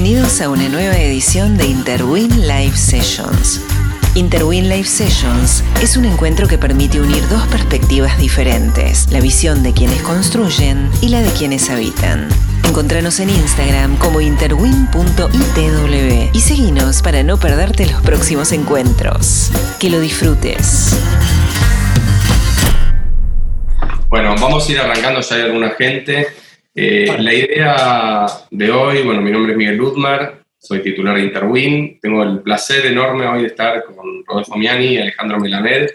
Bienvenidos a una nueva edición de Interwin Live Sessions. Interwin Live Sessions es un encuentro que permite unir dos perspectivas diferentes, la visión de quienes construyen y la de quienes habitan. Encontranos en Instagram como interwin.itw y seguinos para no perderte los próximos encuentros. Que lo disfrutes. Bueno, vamos a ir arrancando, ya hay alguna gente. Eh, la idea de hoy, bueno, mi nombre es Miguel Ludmar, soy titular de Interwin. Tengo el placer enorme hoy de estar con Rodolfo Miani y Alejandro Melamed.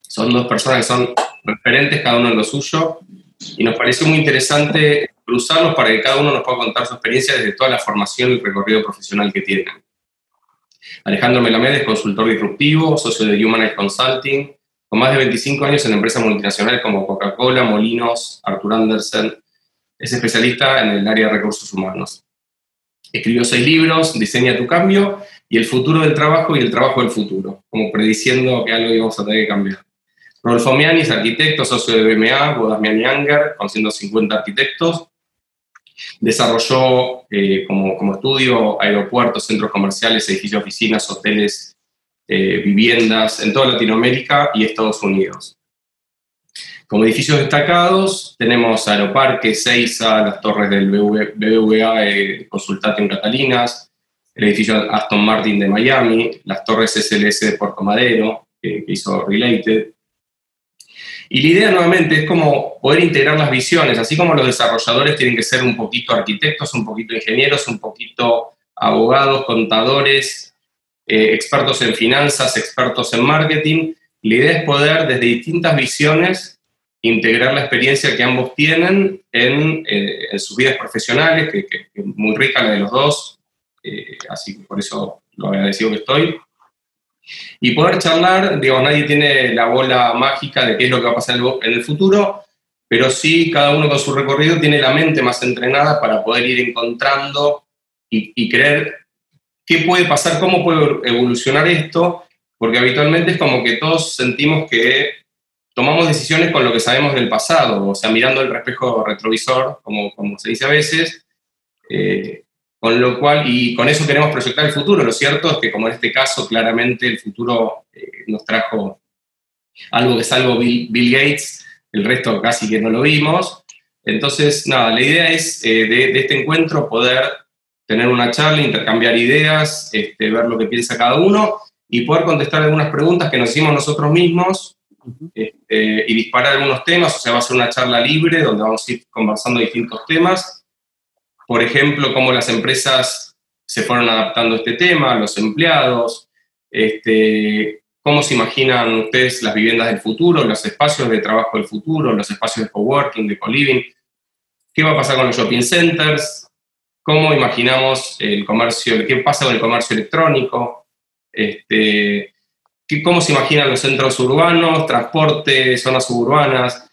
Son dos personas que son referentes, cada uno en lo suyo, y nos pareció muy interesante cruzarlos para que cada uno nos pueda contar su experiencia desde toda la formación y el recorrido profesional que tienen. Alejandro Melamed es consultor disruptivo, socio de Humanized Consulting, con más de 25 años en empresas multinacionales como Coca-Cola, Molinos, Arthur Andersen, es especialista en el área de recursos humanos. Escribió seis libros, Diseña tu cambio y El futuro del trabajo y el trabajo del futuro, como prediciendo que algo íbamos a tener que cambiar. Rodolfo Miani es arquitecto, socio de BMA, Bodas Miani Anger, con 150 arquitectos. Desarrolló eh, como, estudio aeropuertos, centros comerciales, edificios, oficinas, hoteles, eh, viviendas en toda Latinoamérica y Estados Unidos. Como edificios destacados tenemos Aeroparque, Seiza, las torres del BBVA eh, Consultate en Catalinas, el edificio Aston Martin de Miami, las torres SLS de Puerto Madero, que hizo Related. Y la idea nuevamente es como poder integrar las visiones, así como los desarrolladores tienen que ser un poquito arquitectos, un poquito ingenieros, un poquito abogados, contadores, eh, expertos en finanzas, expertos en marketing. La idea es poder desde distintas visiones integrar la experiencia que ambos tienen en, eh, sus vidas profesionales, que, es muy rica la de los dos, eh, así que por eso lo agradecido que estoy. Y poder charlar, digo, nadie tiene la bola mágica de qué es lo que va a pasar en el futuro, pero sí cada uno con su recorrido tiene la mente más entrenada para poder ir encontrando y, y creer qué puede pasar, cómo puede evolucionar esto, porque habitualmente es como que todos sentimos que tomamos decisiones con lo que sabemos del pasado, o sea, mirando el espejo retrovisor, como, como se dice a veces, eh, con lo cual, y con eso queremos proyectar el futuro. Lo cierto es que, como en este caso, claramente el futuro eh, nos trajo algo que salvo Bill, Bill, Gates, el resto casi que no lo vimos. Entonces, nada, la idea es eh, de, este encuentro poder tener una charla, intercambiar ideas, este, ver lo que piensa cada uno y poder contestar algunas preguntas que nos hicimos nosotros mismos este, y disparar algunos temas, o sea, va a ser una charla libre donde vamos a ir conversando distintos temas. Por ejemplo, cómo las empresas se fueron adaptando a este tema, los empleados, este, cómo se imaginan ustedes las viviendas del futuro, los espacios de trabajo del futuro, los espacios de coworking, de co-living, qué va a pasar con los shopping centers, cómo imaginamos el comercio, qué pasa con el comercio electrónico, este, cómo se imaginan los centros urbanos, transporte, zonas suburbanas,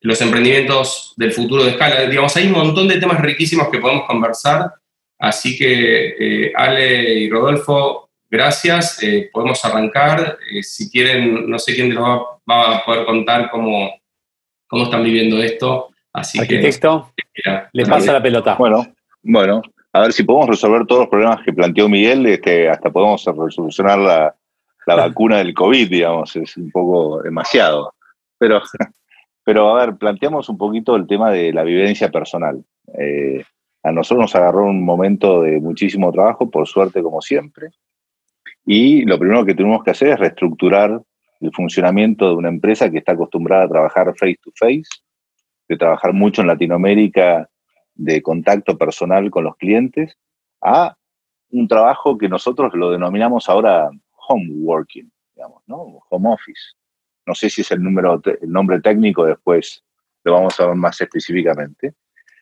los emprendimientos del futuro de escala. Digamos, hay un montón de temas riquísimos que podemos conversar. Así que, eh, Ale y Rodolfo, gracias. Eh, podemos arrancar. Eh, si quieren, no sé quién nos va, va, a poder contar cómo, cómo están viviendo esto. Así Arquitecto, que, le pasa la pelota. Bueno, bueno, a ver si podemos resolver todos los problemas que planteó Miguel, este, hasta podemos resolucionar la, la vacuna del COVID, digamos, es un poco demasiado. Pero, pero a ver, planteamos un poquito el tema de la vivencia personal. Eh, a nosotros nos agarró un momento de muchísimo trabajo, por suerte como siempre, y lo primero que tenemos que hacer es reestructurar el funcionamiento de una empresa que está acostumbrada a trabajar face to face, de trabajar mucho en Latinoamérica de contacto personal con los clientes, a un trabajo que nosotros lo denominamos ahora home working, digamos, ¿no? Home office. No sé si es el, número, el nombre técnico, después lo vamos a ver más específicamente.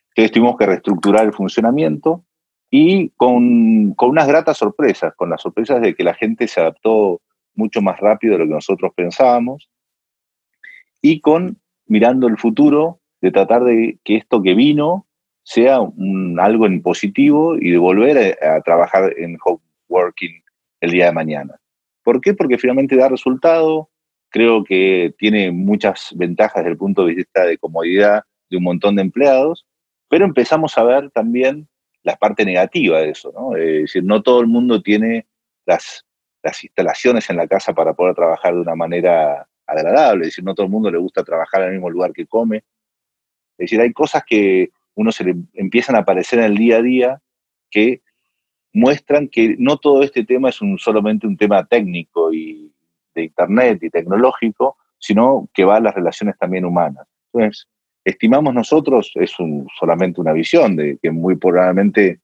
Entonces tuvimos que reestructurar el funcionamiento y con, unas gratas sorpresas, con las sorpresas de que la gente se adaptó mucho más rápido de lo que nosotros pensábamos y con mirando el futuro de tratar de que esto que vino sea algo en positivo y de volver a, a, trabajar en home working el día de mañana. ¿Por qué? Porque finalmente da resultado, creo que tiene muchas ventajas desde el punto de vista de comodidad de un montón de empleados, pero empezamos a ver también la parte negativa de eso, ¿no? Es decir, no todo el mundo tiene las, instalaciones en la casa para poder trabajar de una manera agradable, es decir, no todo el mundo le gusta trabajar en el mismo lugar que come. Es decir, hay cosas que uno se le empiezan a aparecer en el día a día que muestran que no todo este tema es un, solamente un tema técnico y de internet y tecnológico, sino que va a las relaciones también humanas. Estimamos nosotros, es solamente una visión, de que muy probablemente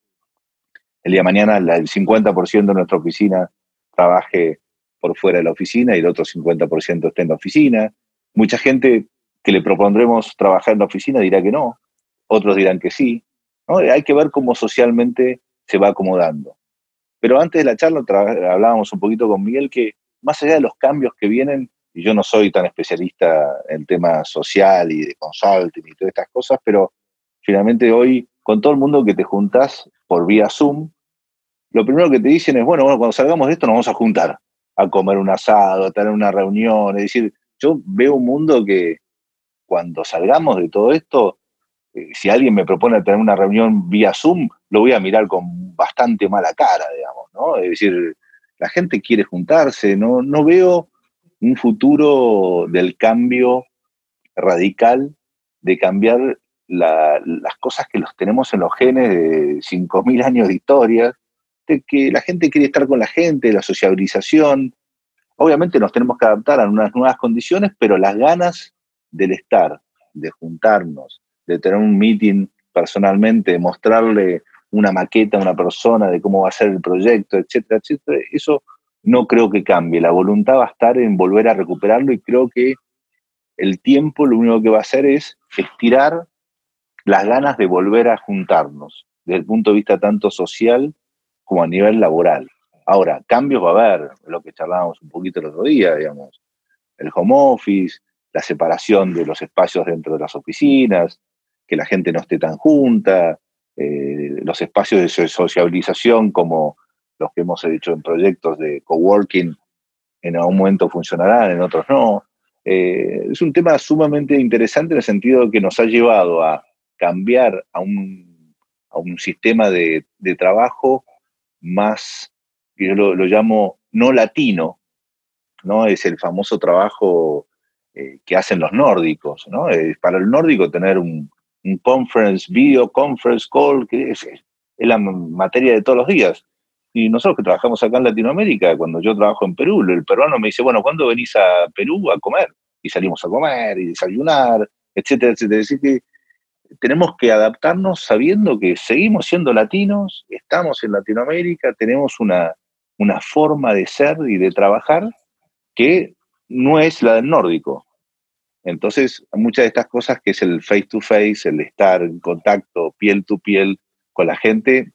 el día de mañana el 50% de nuestra oficina trabaje por fuera de la oficina y el otro 50% esté en la oficina. Mucha gente que le propondremos trabajar en la oficina dirá que no, otros dirán que sí. Hay que ver cómo socialmente se va acomodando. Pero antes de la charla hablábamos un poquito con Miguel que más allá de los cambios que vienen, y yo no soy tan especialista en temas social y de consulting y todas estas cosas, pero finalmente hoy con todo el mundo que te juntas por vía Zoom, lo primero que te dicen es, bueno, bueno, cuando salgamos de esto nos vamos a juntar a comer un asado, a tener una reunión, es decir, yo veo un mundo que cuando salgamos de todo esto, eh, si alguien me propone tener una reunión vía Zoom, lo voy a mirar con bastante mala cara, digamos, ¿no? Es decir, la gente quiere juntarse, no, no veo un futuro del cambio radical, de cambiar las cosas que los tenemos en los genes de 5.000 años de historia, de que la gente quiere estar con la gente, la sociabilización. Obviamente nos tenemos que adaptar a unas nuevas condiciones, pero las ganas del estar, de juntarnos, de tener un meeting personalmente, mostrarle una maqueta a una persona de cómo va a ser el proyecto, etcétera, etcétera, eso no creo que cambie. La voluntad va a estar en volver a recuperarlo y creo que el tiempo lo único que va a hacer es estirar las ganas de volver a juntarnos, desde el punto de vista tanto social como a nivel laboral. Ahora, cambios va a haber, lo que charlábamos un poquito el otro día, digamos, el home office, la separación de los espacios dentro de las oficinas, que la gente no esté tan junta, eh, los espacios de sociabilización como los que hemos hecho en proyectos de coworking en algún momento funcionarán, en otros no. Eh, es un tema sumamente interesante en el sentido que nos ha llevado a cambiar a un, a un sistema de, de, trabajo más, yo lo, llamo no latino, ¿no? Es el famoso trabajo eh, que hacen los nórdicos, ¿no? para el nórdico tener un, un conference, video conference call, que es, la materia de todos los días. Y nosotros que trabajamos acá en Latinoamérica, cuando yo trabajo en Perú, el peruano me dice, bueno, ¿cuándo venís a Perú a comer? Y salimos a comer y desayunar, etcétera, etcétera. Es decir, que tenemos que adaptarnos sabiendo que seguimos siendo latinos, estamos en Latinoamérica, tenemos una, una forma de ser y de trabajar que no es la del nórdico. Entonces, muchas de estas cosas que es el face to face, el estar en contacto piel to piel con la gente,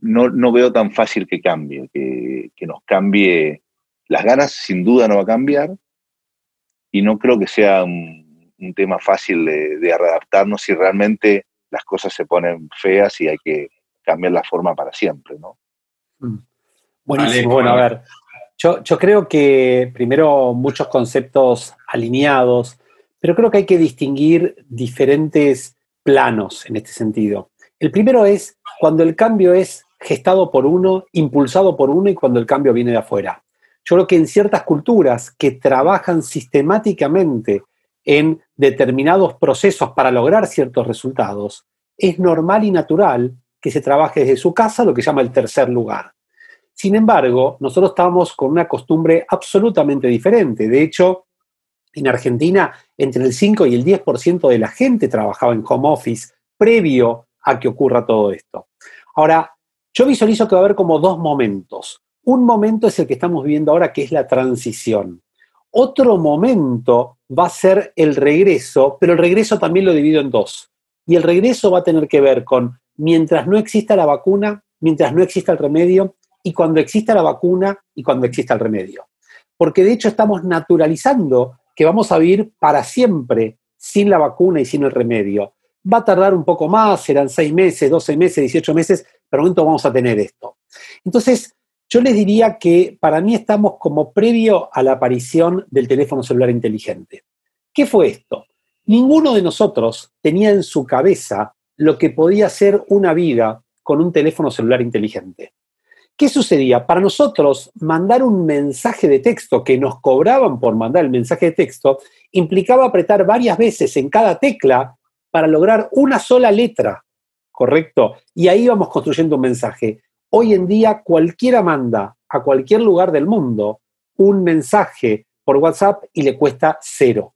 no, veo tan fácil que cambie, que, nos cambie. Las ganas sin duda no va a cambiar y no creo que sea un, tema fácil de, de readaptarnos si realmente las cosas se ponen feas y hay que cambiar la forma para siempre, ¿no? Mm. Buenísimo. Bueno, a ver, yo, yo, creo que primero muchos conceptos alineados, pero creo que hay que distinguir diferentes planos en este sentido. El primero es cuando el cambio es gestado por uno, impulsado por uno y cuando el cambio viene de afuera. Yo creo que en ciertas culturas que trabajan sistemáticamente en determinados procesos para lograr ciertos resultados, es normal y natural que se trabaje desde su casa, lo que se llama el tercer lugar. Sin embargo, nosotros estamos con una costumbre absolutamente diferente. De hecho, en Argentina, entre el 5 y el 10% de la gente trabajaba en home office previo a que ocurra todo esto. Ahora, yo visualizo que va a haber como dos momentos. Un momento es el que estamos viviendo ahora, que es la transición. Otro momento va a ser el regreso, pero el regreso también lo divido en dos. Y el regreso va a tener que ver con mientras no exista la vacuna, mientras no exista el remedio, y cuando exista la vacuna y cuando exista el remedio. Porque de hecho estamos naturalizando que vamos a vivir para siempre sin la vacuna y sin el remedio. Va a tardar un poco más, serán seis meses, doce meses, dieciocho meses, pero momento vamos a tener esto. Entonces, yo les diría que para mí estamos como previo a la aparición del teléfono celular inteligente. ¿Qué fue esto? Ninguno de nosotros tenía en su cabeza lo que podía ser una vida con un teléfono celular inteligente. ¿Qué sucedía? Para nosotros, mandar un mensaje de texto que nos cobraban por mandar el mensaje de texto implicaba apretar varias veces en cada tecla para lograr una sola letra, ¿correcto? Y ahí vamos construyendo un mensaje. Hoy en día cualquiera manda a cualquier lugar del mundo un mensaje por WhatsApp y le cuesta cero.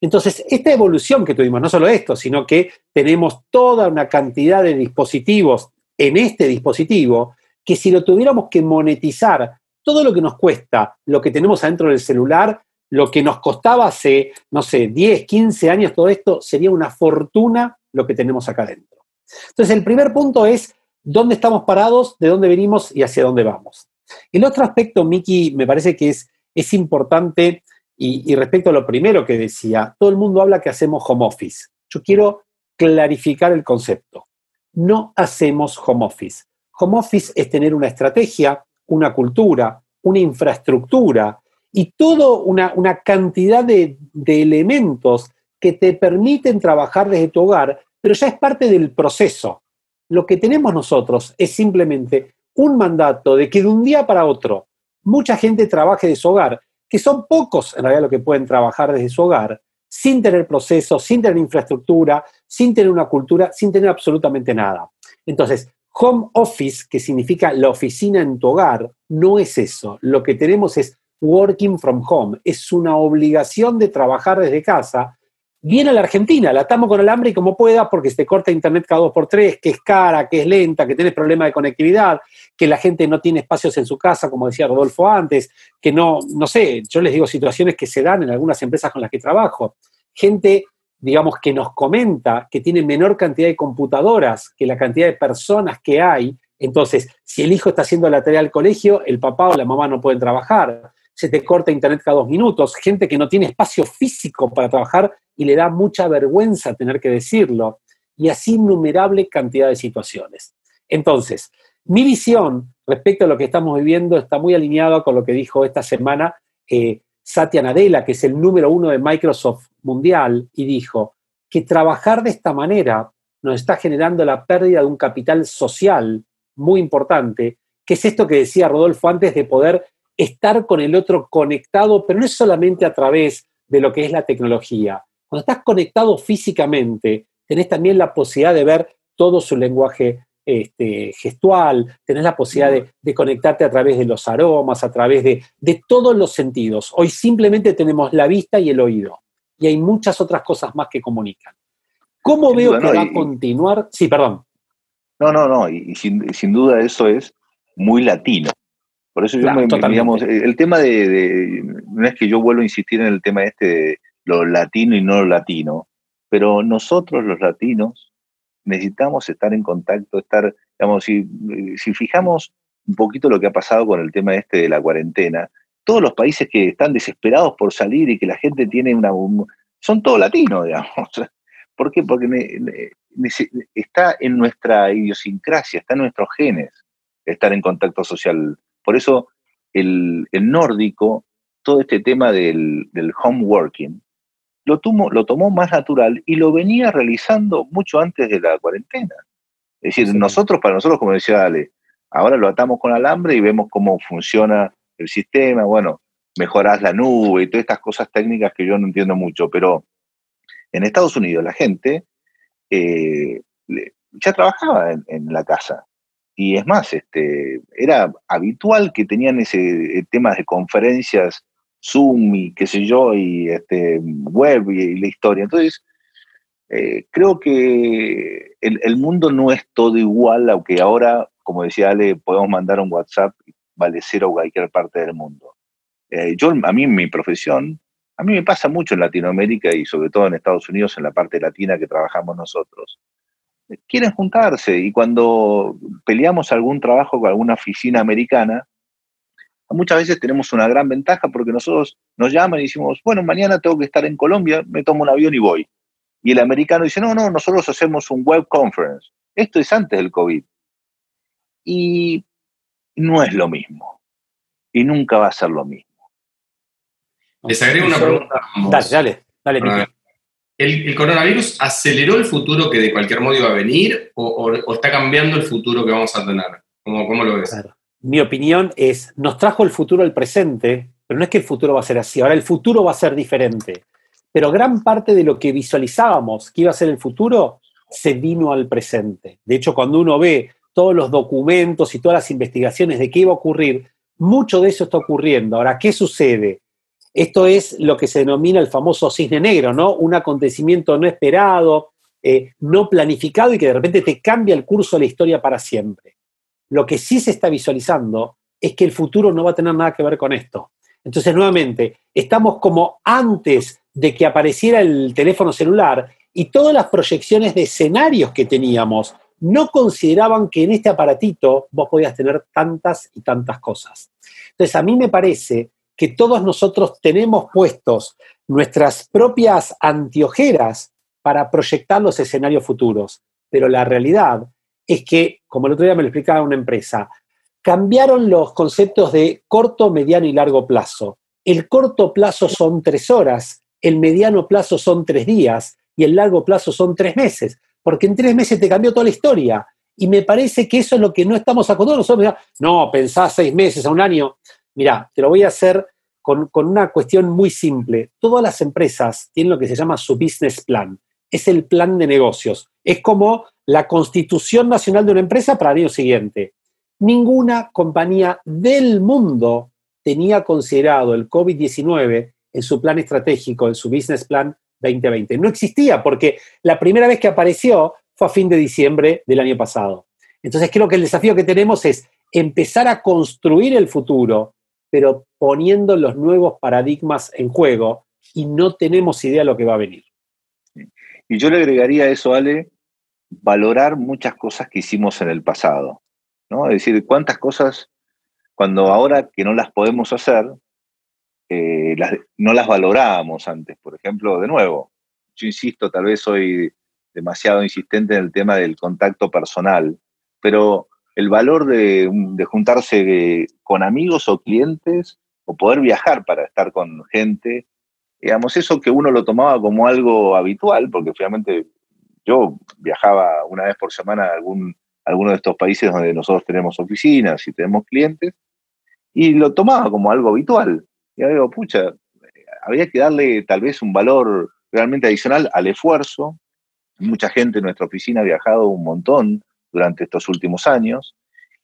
Entonces, esta evolución que tuvimos, no solo esto, sino que tenemos toda una cantidad de dispositivos en este dispositivo que si lo tuviéramos que monetizar, todo lo que nos cuesta, lo que tenemos adentro del celular, lo que nos costaba hace, no sé, 10, 15 años todo esto, sería una fortuna lo que tenemos acá adentro. Entonces, el primer punto es dónde estamos parados, de dónde venimos y hacia dónde vamos. El otro aspecto, Miki, me parece que es, es importante y, y respecto a lo primero que decía, todo el mundo habla que hacemos home office. Yo quiero clarificar el concepto. No hacemos home office. Home office es tener una estrategia, una cultura, una infraestructura y toda una, cantidad de, de elementos que te permiten trabajar desde tu hogar, pero ya es parte del proceso. Lo que tenemos nosotros es simplemente un mandato de que de un día para otro mucha gente trabaje de su hogar, que son pocos en realidad los que pueden trabajar desde su hogar, sin tener procesos, sin tener infraestructura, sin tener una cultura, sin tener absolutamente nada. Entonces, Home office, que significa la oficina en tu hogar, no es eso. Lo que tenemos es working from home. Es una obligación de trabajar desde casa. Viene a la Argentina, la atamos con el hambre y como pueda, porque se te corta internet cada dos por tres, que es cara, que es lenta, que tienes problemas de conectividad, que la gente no tiene espacios en su casa, como decía Rodolfo antes, que no, no sé, yo les digo situaciones que se dan en algunas empresas con las que trabajo. Gente digamos, que nos comenta que tiene menor cantidad de computadoras que la cantidad de personas que hay. Entonces, si el hijo está haciendo la tarea al colegio, el papá o la mamá no pueden trabajar. Se te corta internet cada dos minutos. Gente que no tiene espacio físico para trabajar y le da mucha vergüenza tener que decirlo. Y así innumerable cantidad de situaciones. Entonces, mi visión respecto a lo que estamos viviendo está muy alineada con lo que dijo esta semana eh, Satya Nadella, que es el número uno de Microsoft mundial, y dijo que trabajar de esta manera nos está generando la pérdida de un capital social muy importante, que es esto que decía Rodolfo antes de poder estar con el otro conectado, pero no es solamente a través de lo que es la tecnología. Cuando estás conectado físicamente, tenés también la posibilidad de ver todo su lenguaje este, gestual, tenés la posibilidad de, conectarte a través de los aromas, a través de, todos los sentidos. Hoy simplemente tenemos la vista y el oído. Y hay muchas otras cosas más que comunican. ¿Cómo veo que va a continuar? Sí, perdón. No, no, no, y, sin, duda eso es muy latino. Por eso yo me, digamos, el tema de, no es que yo vuelvo a insistir en el tema este de lo latino y no lo latino, pero nosotros los latinos necesitamos estar en contacto, estar, digamos, si, si fijamos un poquito lo que ha pasado con el tema este de la cuarentena, todos los países que están desesperados por salir y que la gente tiene una... son todos latinos, digamos. ¿Por qué? Porque está en nuestra idiosincrasia, está en nuestros genes estar en contacto social. Por eso el, el nórdico, todo este tema del, del home working, lo, lo tomó más natural y lo venía realizando mucho antes de la cuarentena. Es decir, nosotros, para nosotros, como decía Ale, ahora lo atamos con alambre y vemos cómo funciona el sistema, bueno, mejorás la nube y todas estas cosas técnicas que yo no entiendo mucho, pero en Estados Unidos la gente eh, ya trabajaba en, la casa. Y es más, este, era habitual que tenían ese eh, tema de conferencias Zoom y qué sé yo, y este, web y, la historia. Entonces, eh, creo que el, mundo no es todo igual, aunque ahora, como decía Ale, podemos mandar un WhatsApp y vale cero a cualquier parte del mundo. Eh, yo, a mí, en mi profesión, a mí me pasa mucho en Latinoamérica y sobre todo en Estados Unidos, en la parte latina que trabajamos nosotros. Quieren juntarse y cuando peleamos algún trabajo con alguna oficina americana, muchas veces tenemos una gran ventaja porque nosotros nos llaman y decimos, bueno, mañana tengo que estar en Colombia, me tomo un avión y voy. Y el americano dice, no, no, nosotros hacemos un web conference. Esto es antes del COVID. Y no es lo mismo. Y nunca va a ser lo mismo. Les agrego una pregunta. Dale, dale, dale. ¿El, coronavirus aceleró el futuro que de cualquier modo iba a venir o, está cambiando el futuro que vamos a tener? ¿Cómo, cómo lo ves? Mi opinión es, nos trajo el futuro al presente, pero no es que el futuro va a ser así, ahora el futuro va a ser diferente. Pero gran parte de lo que visualizábamos que iba a ser el futuro se vino al presente. De hecho, cuando uno ve todos los documentos y todas las investigaciones de qué iba a ocurrir, mucho de eso está ocurriendo. Ahora, ¿qué sucede? Esto es lo que se denomina el famoso cisne negro, ¿no? Un acontecimiento no esperado, eh, no planificado y que de repente te cambia el curso de la historia para siempre. Lo que sí se está visualizando es que el futuro no va a tener nada que ver con esto. Entonces, nuevamente, estamos como antes de que apareciera el teléfono celular y todas las proyecciones de escenarios que teníamos no consideraban que en este aparatito vos podías tener tantas y tantas cosas. Entonces, a mí me parece que todos nosotros tenemos puestos nuestras propias antiojeras para proyectar los escenarios futuros, pero la realidad es que, como el otro día me lo explicaba una empresa, cambiaron los conceptos de corto, mediano y largo plazo. El corto plazo son tres horas, el mediano plazo son tres días y el largo plazo son tres meses, porque en tres meses te cambió toda la historia. Y me parece que eso es lo que no estamos acostumbrados. No, pensás seis meses a un año. Mira, te lo voy a hacer con, una cuestión muy simple. Todas las empresas tienen lo que se llama su business plan. Es el plan de negocios. Es como la constitución nacional de una empresa para el año siguiente. Ninguna compañía del mundo tenía considerado el COVID-19 en su plan estratégico, en su business plan 2020. No existía porque la primera vez que apareció fue a fin de diciembre del año pasado. Entonces creo que el desafío que tenemos es empezar a construir el futuro pero poniendo los nuevos paradigmas en juego y no tenemos idea de lo que va a venir. Y yo le agregaría a eso, Ale, valorar muchas cosas que hicimos en el pasado. ¿no? Es decir, cuántas cosas, cuando ahora que no las podemos hacer, eh, no las valorábamos antes. Por ejemplo, de nuevo, yo insisto, tal vez soy demasiado insistente en el tema del contacto personal, pero el valor de, juntarse con amigos o clientes o poder viajar para estar con gente, digamos, eso que uno lo tomaba como algo habitual, porque finalmente yo viajaba una vez por semana a algún, alguno de estos países donde nosotros tenemos oficinas y tenemos clientes, y lo tomaba como algo habitual. Y digo, pucha, había que darle tal vez un valor realmente adicional al esfuerzo. Mucha gente en nuestra oficina ha viajado un montón durante estos últimos años.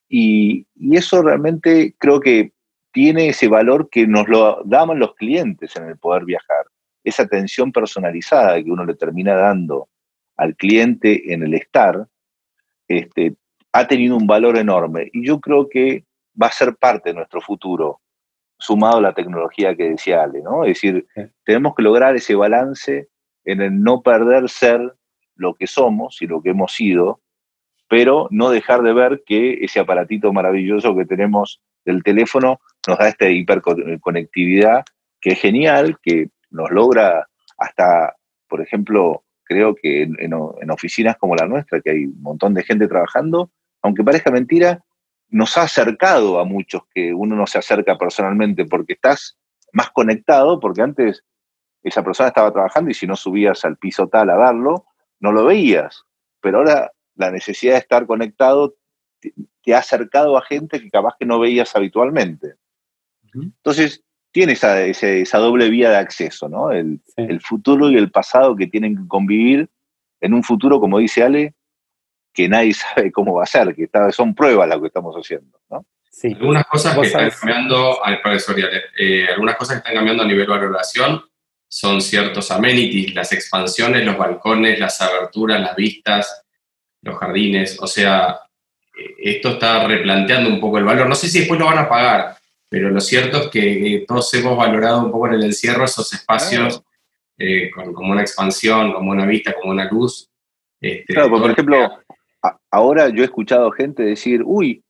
Y, eso realmente creo que tiene ese valor que nos lo daban los clientes en el poder viajar. Esa atención personalizada que uno le termina dando al cliente en el estar, este, ha tenido un valor enorme. Y yo creo que va a ser parte de nuestro futuro, sumado a la tecnología que decía Ale, ¿no? Es decir, tenemos que lograr ese balance en el no perder ser lo que somos y lo que hemos sido, pero no dejar de ver que ese aparatito maravilloso que tenemos del teléfono nos da esta hiperconectividad que es genial, que nos logra hasta, por ejemplo, creo que en, oficinas como la nuestra, que hay un montón de gente trabajando, aunque parezca mentira, nos ha acercado a muchos que uno no se acerca personalmente porque estás más conectado, porque antes esa persona estaba trabajando y si no subías al piso tal a darlo, no lo veías. Pero ahora la necesidad de estar conectado te, ha acercado a gente que capaz que no veías habitualmente. Entonces, tiene esa, esa, doble vía de acceso, ¿no? El, futuro y el pasado que tienen que convivir en un futuro, como dice Ale, que nadie sabe cómo va a ser, que son pruebas lo que estamos haciendo, ¿no? Sí. Algunas cosas que están cambiando, eh, algunas cosas que están cambiando a nivel de valoración son ciertos amenities, las expansiones, los balcones, las aberturas, las vistas, los jardines, o sea, eh, esto está replanteando un poco el valor. No sé si después lo van a pagar, pero lo cierto es que todos hemos valorado un poco en el encierro esos espacios eh, como una expansión, como una vista, como una luz. Este, claro, por ejemplo, ahora yo he escuchado gente decir, uy,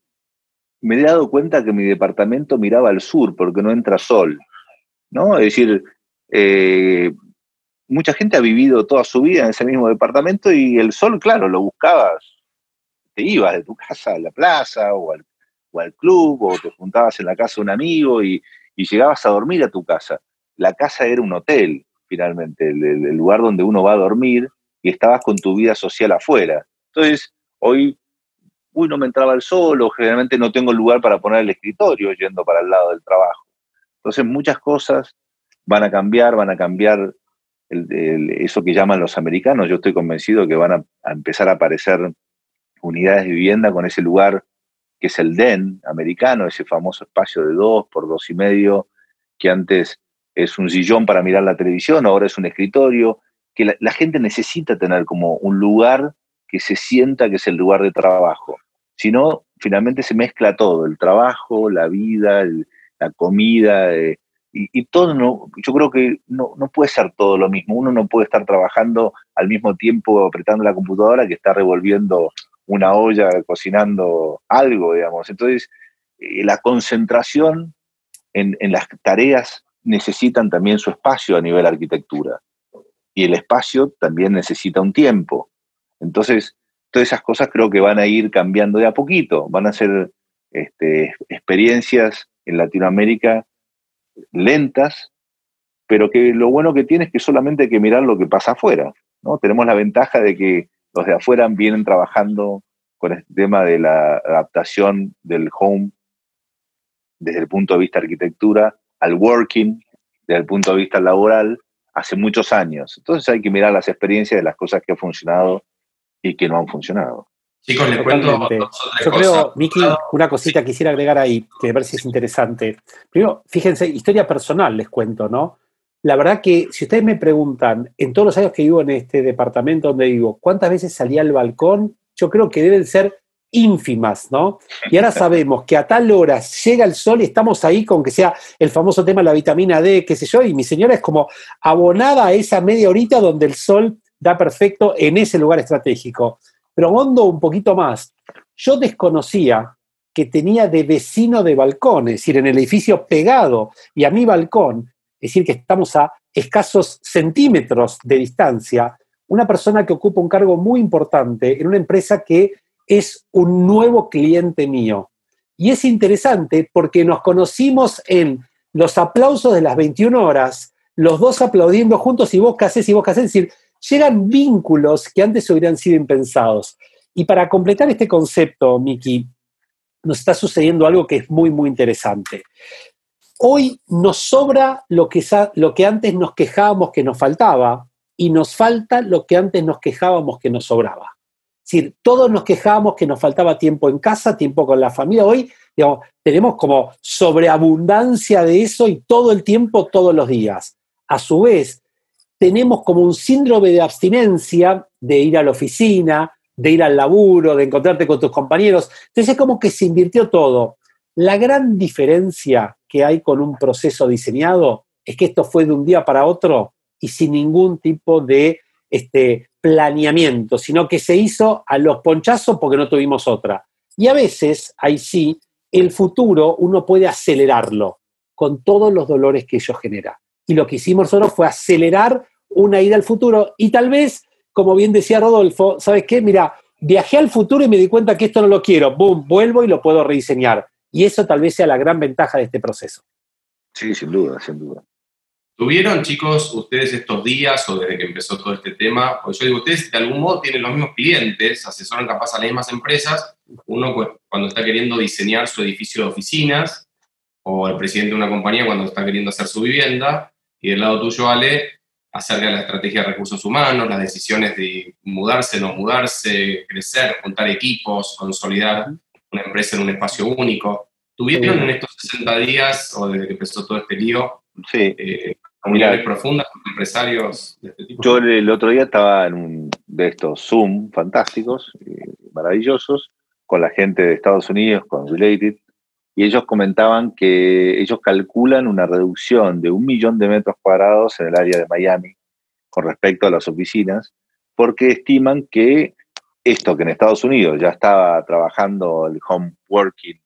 me he dado cuenta que mi departamento miraba al sur porque no entra sol. ¿No? Es decir, eh, mucha gente ha vivido toda su vida en ese mismo departamento y el sol, claro, lo buscabas. Te ibas de tu casa a la plaza o al, club o te juntabas en la casa de un amigo y, llegabas a dormir a tu casa. La casa era un hotel, finalmente, el, lugar donde uno va a dormir y estabas con tu vida social afuera. Entonces, hoy, uy, no me entraba el sol o generalmente no tengo lugar para poner el escritorio yendo para el lado del trabajo. Entonces, muchas cosas van a cambiar, van a cambiar eso que llaman los americanos. Yo estoy convencido que van a, empezar a aparecer unidades de vivienda con ese lugar que es el DEN americano, ese famoso espacio de dos por dos y medio, que antes es un sillón para mirar la televisión, ahora es un escritorio, que la, gente necesita tener como un lugar que se sienta que es el lugar de trabajo. Si no, finalmente se mezcla todo, el trabajo, la vida, la comida, eh, y, todo, no, yo creo que no, no, puede ser todo lo mismo. Uno no puede estar trabajando al mismo tiempo apretando la computadora que está revolviendo una olla, cocinando algo, digamos. Entonces, eh, la concentración en, las tareas necesitan también su espacio a nivel arquitectura. Y el espacio también necesita un tiempo. Entonces, todas esas cosas creo que van a ir cambiando de a poquito. Van a ser este, experiencias en Latinoamérica lentas, pero que lo bueno que tiene es que solamente hay que mirar lo que pasa afuera. ¿no? Tenemos la ventaja de que los de afuera vienen trabajando con el tema de la adaptación del home desde el punto de vista de arquitectura al working, desde el punto de vista laboral, hace muchos años. Entonces hay que mirar las experiencias de las cosas que han funcionado y que no han funcionado. Chicos, les cuento. Yo creo, Miki, una cosita quisiera agregar ahí, que me parece es interesante. Primero, fíjense, historia personal les cuento, ¿no? La verdad que si ustedes me preguntan, en todos los años que vivo en este departamento donde vivo, ¿cuántas veces salí al balcón? Yo creo que deben ser ínfimas, ¿no? Y ahora sabemos que a tal hora llega el sol y estamos ahí con que sea el famoso tema de la vitamina D, qué sé yo, y mi señora es como abonada a esa media horita donde el sol da perfecto en ese lugar estratégico. Pero hondo un poquito más. Yo desconocía que tenía de vecino de balcón, es decir, en el edificio pegado y a mi balcón, es decir, que estamos a escasos centímetros de distancia, una persona que ocupa un cargo muy importante en una empresa que es un nuevo cliente mío. Y es interesante porque nos conocimos en los aplausos de las 21 horas, los dos aplaudiendo juntos y vos qué haces y vos qué haces, es decir, llegan vínculos que antes hubieran sido impensados. Y para completar este concepto, Miki, nos está sucediendo algo que es muy, muy interesante. Hoy nos sobra lo que, antes nos quejábamos que nos faltaba y nos falta lo que antes nos quejábamos que nos sobraba. Es decir, todos nos quejábamos que nos faltaba tiempo en casa, tiempo con la familia. Hoy tenemos como sobreabundancia de eso y todo el tiempo, todos los días. A su vez, tenemos como un síndrome de abstinencia de ir a la oficina, de ir al laburo, de encontrarte con tus compañeros. Entonces es como que se invirtió todo. La gran diferencia que hay con un proceso diseñado es que esto fue de un día para otro y sin ningún tipo de este, planeamiento, sino que se hizo a los ponchazos porque no tuvimos otra. Y a veces, ahí sí, el futuro uno puede acelerarlo con todos los dolores que ello genera. Y lo que hicimos nosotros fue acelerar una ida al futuro. Y tal vez, como bien decía Rodolfo, ¿sabes qué? Mira, viajé al futuro y me di cuenta que esto no lo quiero. Boom, vuelvo y lo puedo rediseñar. Y eso tal vez sea la gran ventaja de este proceso. Sí, sin duda, sin duda. ¿Tuvieron, chicos, ustedes estos días o desde que empezó todo este tema? Pues yo digo, ustedes de algún modo tienen los mismos clientes, asesoran capaz a las mismas empresas. Uno pues, cuando está queriendo diseñar su edificio de oficinas, o el presidente de una compañía cuando está queriendo hacer su vivienda, y del lado tuyo, Ale, acerca de la estrategia de recursos humanos, las decisiones de mudarse, no mudarse, crecer, juntar equipos, consolidar una empresa en un espacio único. ¿Tuvieron en estos 60 días o desde que empezó todo este lío sí. Eh, comunidades profundas con empresarios de este tipo? Yo el otro día estaba en un de estos Zoom fantásticos, eh, maravillosos, con la gente de Estados Unidos, con Related, y ellos comentaban que ellos calculan una reducción de un millón de metros cuadrados en el área de Miami con respecto a las oficinas, porque estiman que esto que en Estados Unidos ya estaba trabajando el home working,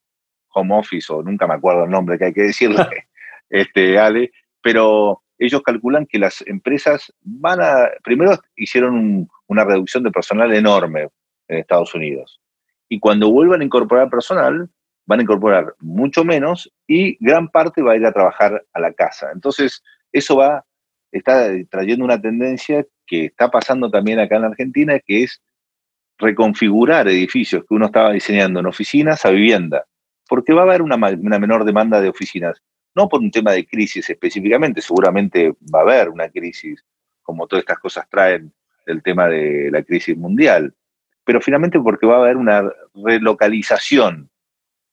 home office, o nunca me acuerdo el nombre que hay que decirle, este, Ale, pero ellos calculan que las empresas van a, primero hicieron una reducción de personal enorme en Estados Unidos, y cuando vuelvan a incorporar personal, van a incorporar mucho menos y gran parte va a ir a trabajar a la casa. Entonces, eso va está trayendo una tendencia que está pasando también acá en Argentina, que es reconfigurar edificios que uno estaba diseñando en oficinas a vivienda, porque va a haber una, menor demanda de oficinas, no por un tema de crisis específicamente, seguramente va a haber una crisis, como todas estas cosas traen del tema de la crisis mundial, pero finalmente porque va a haber una relocalización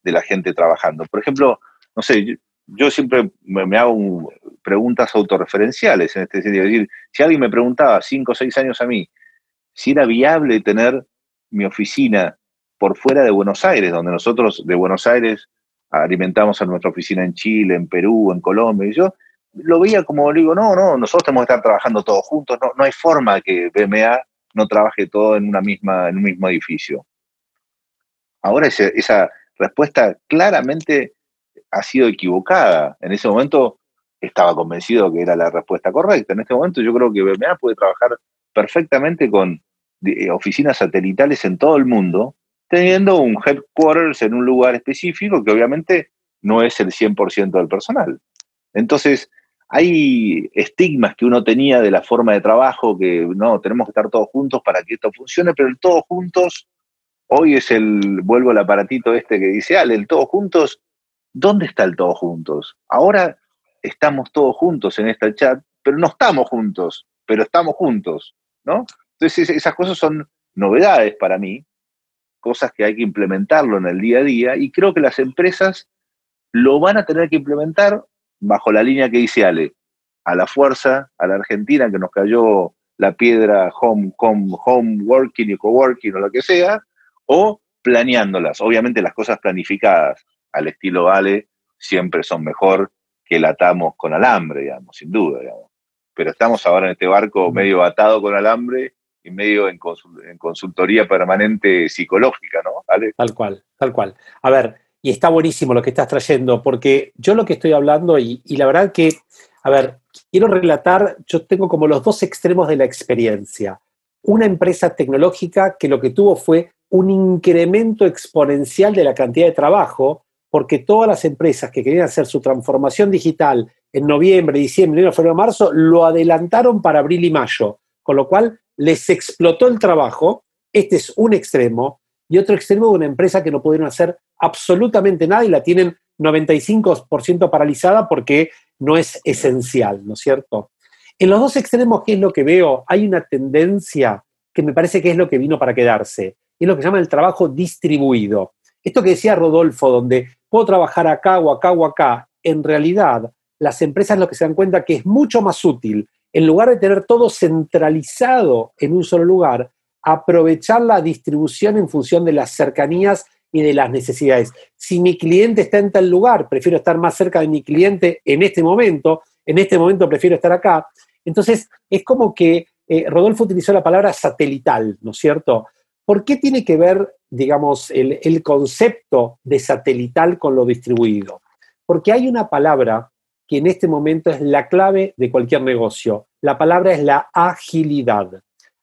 de la gente trabajando. Por ejemplo, no sé, yo, siempre me, hago preguntas autorreferenciales en este sentido. Decir, si alguien me preguntaba cinco o seis años a mí si era viable tener mi oficina por fuera de Buenos Aires, donde nosotros de Buenos Aires alimentamos a nuestra oficina en Chile, en Perú, en Colombia, y yo lo veía como, digo, no, no, nosotros tenemos que estar trabajando todos juntos, no, no hay forma que BMA no trabaje todo en, una misma, en un mismo edificio. Ahora esa respuesta claramente ha sido equivocada. En ese momento estaba convencido que era la respuesta correcta. En este momento yo creo que BMA puede trabajar perfectamente con eh, oficinas satelitales en todo el mundo, teniendo un headquarters en un lugar específico que obviamente no es el 100% del personal. Entonces, hay estigmas que uno tenía de la forma de trabajo, que no, tenemos que estar todos juntos para que esto funcione, pero el todos juntos, hoy es el, vuelvo al aparatito este que dice, Ale, el todos juntos, ¿dónde está el todos juntos? Ahora estamos todos juntos en esta chat, pero no estamos juntos, pero estamos juntos, ¿no? Entonces esas cosas son novedades para mí, cosas que hay que implementarlo en el día a día y creo que las empresas lo van a tener que implementar bajo la línea que dice Ale, a la fuerza, a la Argentina que nos cayó la piedra home, home, home working y coworking o lo que sea, o planeándolas. Obviamente las cosas planificadas al estilo Ale siempre son mejor que la atamos con alambre, digamos, sin duda, digamos. Pero estamos ahora en este barco medio atado con alambre y medio en, consultoría permanente psicológica, ¿no? Tal cual, tal cual. A ver, y está buenísimo lo que estás trayendo, porque yo lo que estoy hablando, y, y, la verdad que, a ver, quiero relatar, yo tengo como los dos extremos de la experiencia. Una empresa tecnológica que lo que tuvo fue un incremento exponencial de la cantidad de trabajo, porque todas las empresas que querían hacer su transformación digital en noviembre, diciembre, enero, febrero, marzo, lo adelantaron para abril y mayo, con lo cual les explotó el trabajo, este es un extremo, y otro extremo de una empresa que no pudieron hacer absolutamente nada y la tienen 95% paralizada porque no es esencial, ¿no es cierto? En los dos extremos, ¿qué es lo que veo? Hay una tendencia que me parece que es lo que vino para quedarse, es lo que se llama el trabajo distribuido. Esto que decía Rodolfo, donde puedo trabajar acá o acá o acá, en realidad las empresas lo que se dan cuenta que es mucho más útil en lugar de tener todo centralizado en un solo lugar, aprovechar la distribución en función de las cercanías y de las necesidades. Si mi cliente está en tal lugar, prefiero estar más cerca de mi cliente en este momento, en este momento prefiero estar acá. Entonces, es como que eh, Rodolfo utilizó la palabra satelital, ¿no es cierto? ¿Por qué tiene que ver, digamos, el, el concepto de satelital con lo distribuido? Porque hay una palabra que en este momento es la clave de cualquier negocio. La palabra es la agilidad.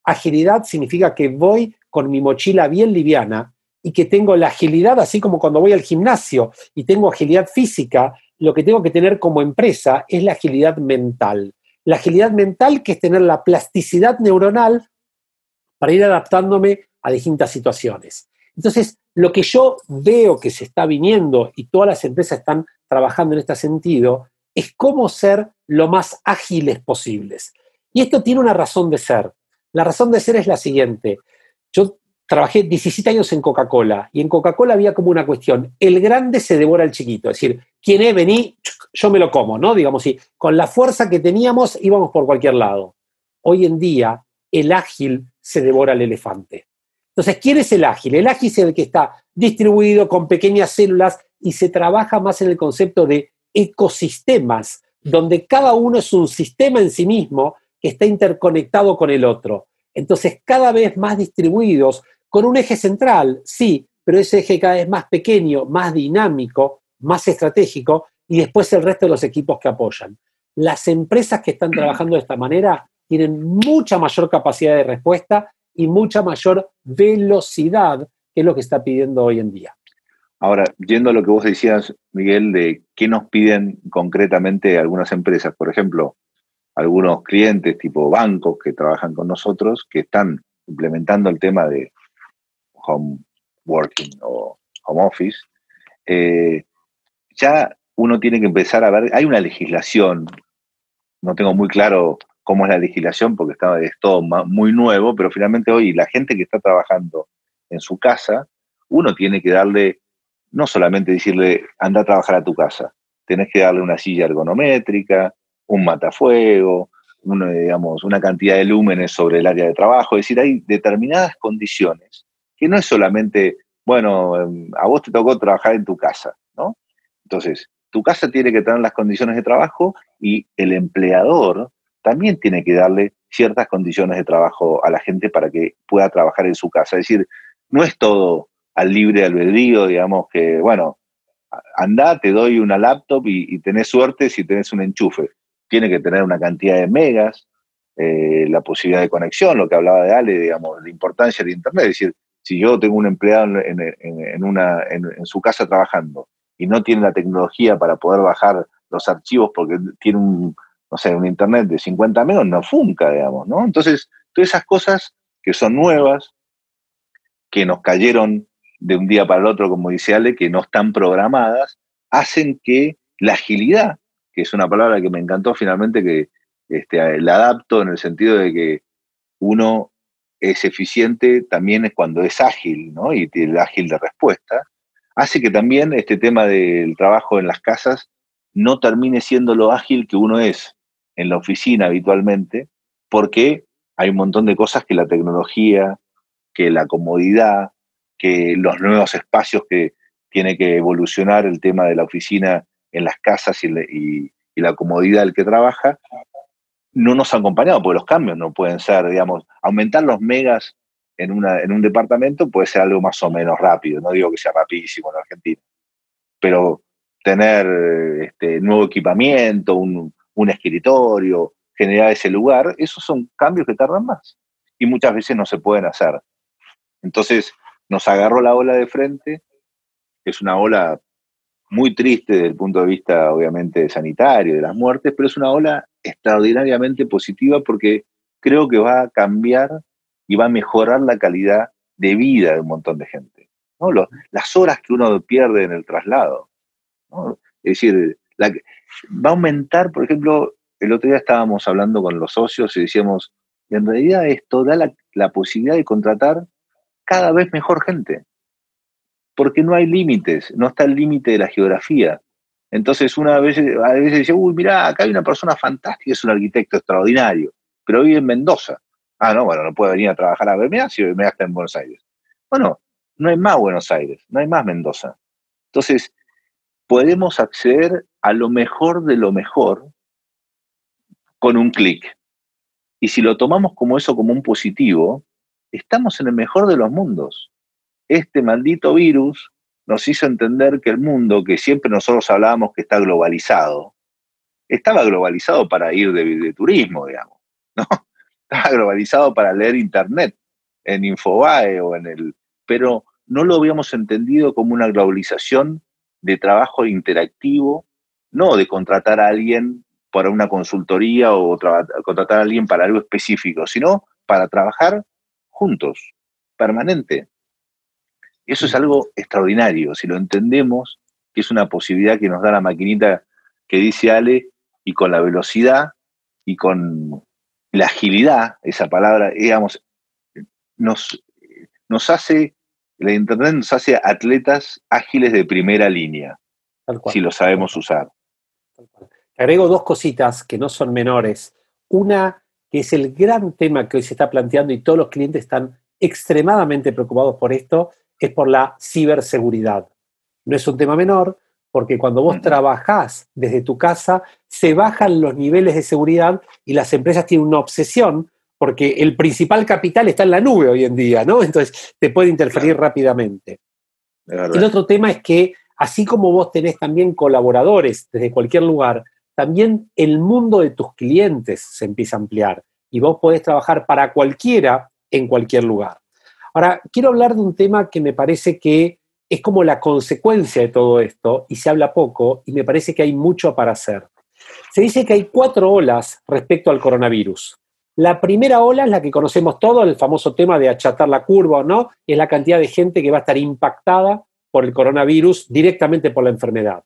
Agilidad significa que voy con mi mochila bien liviana y que tengo la agilidad, así como cuando voy al gimnasio y tengo agilidad física, lo que tengo que tener como empresa es la agilidad mental. La agilidad mental que es tener la plasticidad neuronal para ir adaptándome a distintas situaciones. Entonces, lo que yo veo que se está viniendo y todas las empresas están trabajando en este sentido es cómo ser lo más ágiles posibles. Y esto tiene una razón de ser. La razón de ser es la siguiente. Yo trabajé 17 años en Coca-Cola y en Coca-Cola había como una cuestión, el grande se devora al chiquito, es decir, quien es, vení, yo me lo como, ¿no? Digamos, y con la fuerza que teníamos íbamos por cualquier lado. Hoy en día, el ágil se devora al elefante. Entonces, ¿quién es el ágil? El ágil es el que está distribuido con pequeñas células y se trabaja más en el concepto de ecosistemas, donde cada uno es un sistema en sí mismo que está interconectado con el otro. Entonces, cada vez más distribuidos, con un eje central, sí, pero ese eje cada vez más pequeño, más dinámico, más estratégico, y después el resto de los equipos que apoyan. Las empresas que están trabajando de esta manera tienen mucha mayor capacidad de respuesta y mucha mayor velocidad, que es lo que está pidiendo hoy en día. Ahora, yendo a lo que vos decías, Miguel, de qué nos piden concretamente algunas empresas, por ejemplo, algunos clientes tipo bancos que trabajan con nosotros que están implementando el tema de home working o home office, eh, ya uno tiene que empezar a ver, hay una legislación, no tengo muy claro cómo es la legislación porque está, es todo muy nuevo, pero finalmente hoy la gente que está trabajando en su casa, uno tiene que darle, no solamente decirle, anda a trabajar a tu casa, tenés que darle una silla ergonométrica, un matafuego, una, digamos, una cantidad de lúmenes sobre el área de trabajo, es decir, hay determinadas condiciones que no es solamente, bueno, em, a vos te tocó trabajar en tu casa, ¿no? Entonces, tu casa tiene que tener las condiciones de trabajo y el empleador también tiene que darle ciertas condiciones de trabajo a la gente para que pueda trabajar en su casa. Es decir, no es todo al libre albedrío, digamos que, bueno, anda, te doy una laptop y, tenés suerte si tenés un enchufe. Tiene que tener una cantidad de megas, eh, la posibilidad de conexión, lo que hablaba de Ale, digamos, la importancia de Internet. Es decir, si yo tengo un empleado en, una, en, su casa trabajando y no tiene la tecnología para poder bajar los archivos porque tiene un, no sé, un internet de 50 megas, no funca, digamos, ¿no? Entonces, todas esas cosas que son nuevas, que nos cayeron de un día para el otro, como dice Ale, que no están programadas, hacen que la agilidad, que es una palabra que me encantó finalmente, que este, la adapto en el sentido de que uno es eficiente también es cuando es ágil, ¿no? Y el ágil de respuesta, hace que también este tema del trabajo en las casas no termine siendo lo ágil que uno es en la oficina habitualmente, porque hay un montón de cosas que la tecnología, que la comodidad, que los nuevos espacios que tiene que evolucionar el tema de la oficina en las casas y, la comodidad del que trabaja, no nos han acompañado, porque los cambios no pueden ser, digamos, aumentar los megas en, una, en un departamento puede ser algo más o menos rápido, no digo que sea rapidísimo en Argentina, pero tener este, nuevo equipamiento, un escritorio, generar ese lugar, esos son cambios que tardan más y muchas veces no se pueden hacer. Entonces, nos agarró la ola de frente, es una ola muy triste desde el punto de vista, obviamente, sanitario, de las muertes, pero es una ola extraordinariamente positiva porque creo que va a cambiar y va a mejorar la calidad de vida de un montón de gente. ¿no? las horas que uno pierde en el traslado. Es decir, va a aumentar, por ejemplo, el otro día estábamos hablando con los socios y decíamos, en realidad esto da la posibilidad de contratar cada vez mejor gente, porque no hay límites, no está el límite de la geografía. Entonces una vez, a veces dice, uy, mira, acá hay una persona fantástica, es un arquitecto extraordinario, pero vive en Mendoza. Ah, no, bueno, no puede venir a trabajar a Bermuda si Bermuda está en Buenos Aires. Bueno, no hay más Buenos Aires, no hay más Mendoza. Entonces, podemos acceder a lo mejor de lo mejor con un clic. Y si lo tomamos como eso, como un positivo, estamos en el mejor de los mundos. Este maldito virus nos hizo entender que el mundo, que siempre nosotros hablábamos que está globalizado, estaba globalizado para ir de, turismo, digamos, ¿no? Estaba globalizado para leer internet en Infobae o en el... Pero no lo habíamos entendido como una globalización de trabajo interactivo, no de contratar a alguien para una consultoría o contratar a alguien para algo específico, sino para trabajar juntos, permanente. Eso es algo extraordinario, si lo entendemos, que es una posibilidad que nos da la maquinita que dice Ale, y con la velocidad y con la agilidad, esa palabra, digamos, nos, nos hace, la Internet nos hace atletas ágiles de primera línea, si lo sabemos usar. Agrego dos cositas que no son menores. Una que es el gran tema que hoy se está planteando y todos los clientes están extremadamente preocupados por esto, es por la ciberseguridad. No es un tema menor, porque cuando vos trabajás desde tu casa, se bajan los niveles de seguridad y las empresas tienen una obsesión, porque el principal capital está en la nube hoy en día, ¿no? Entonces te puede interferir rápidamente. El otro tema es que, así como vos tenés también colaboradores desde cualquier lugar, también el mundo de tus clientes se empieza a ampliar y vos podés trabajar para cualquiera en cualquier lugar. Ahora, quiero hablar de un tema que me parece que es como la consecuencia de todo esto y se habla poco y me parece que hay mucho para hacer. Se dice que hay cuatro olas respecto al coronavirus. La primera ola es la que conocemos todos, el famoso tema de achatar la curva o no, es la cantidad de gente que va a estar impactada por el coronavirus directamente por la enfermedad.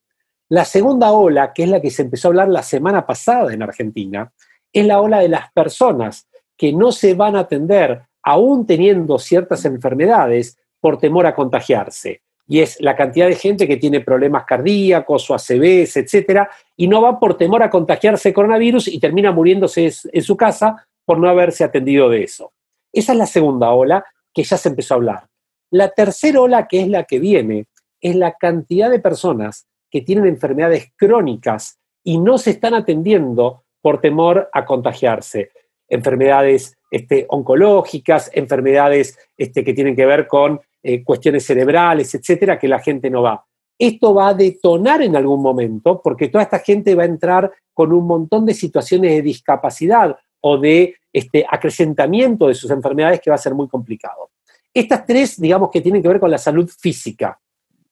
La segunda ola, que es la que se empezó a hablar la semana pasada en Argentina, es la ola de las personas que no se van a atender aún teniendo ciertas enfermedades por temor a contagiarse. Y es la cantidad de gente que tiene problemas cardíacos o ACVs, etcétera, y no va por temor a contagiarse coronavirus y termina muriéndose en su casa por no haberse atendido de eso. Esa es la segunda ola que ya se empezó a hablar. La tercera ola, que es la que viene, es la cantidad de personas que tienen enfermedades crónicas y no se están atendiendo por temor a contagiarse. Enfermedades este, oncológicas, enfermedades este, que tienen que ver con eh, cuestiones cerebrales, etcétera, que la gente no va. Esto va a detonar en algún momento porque toda esta gente va a entrar con un montón de situaciones de discapacidad o de este, acrecentamiento de sus enfermedades que va a ser muy complicado. Estas tres, digamos que tienen que ver con la salud física.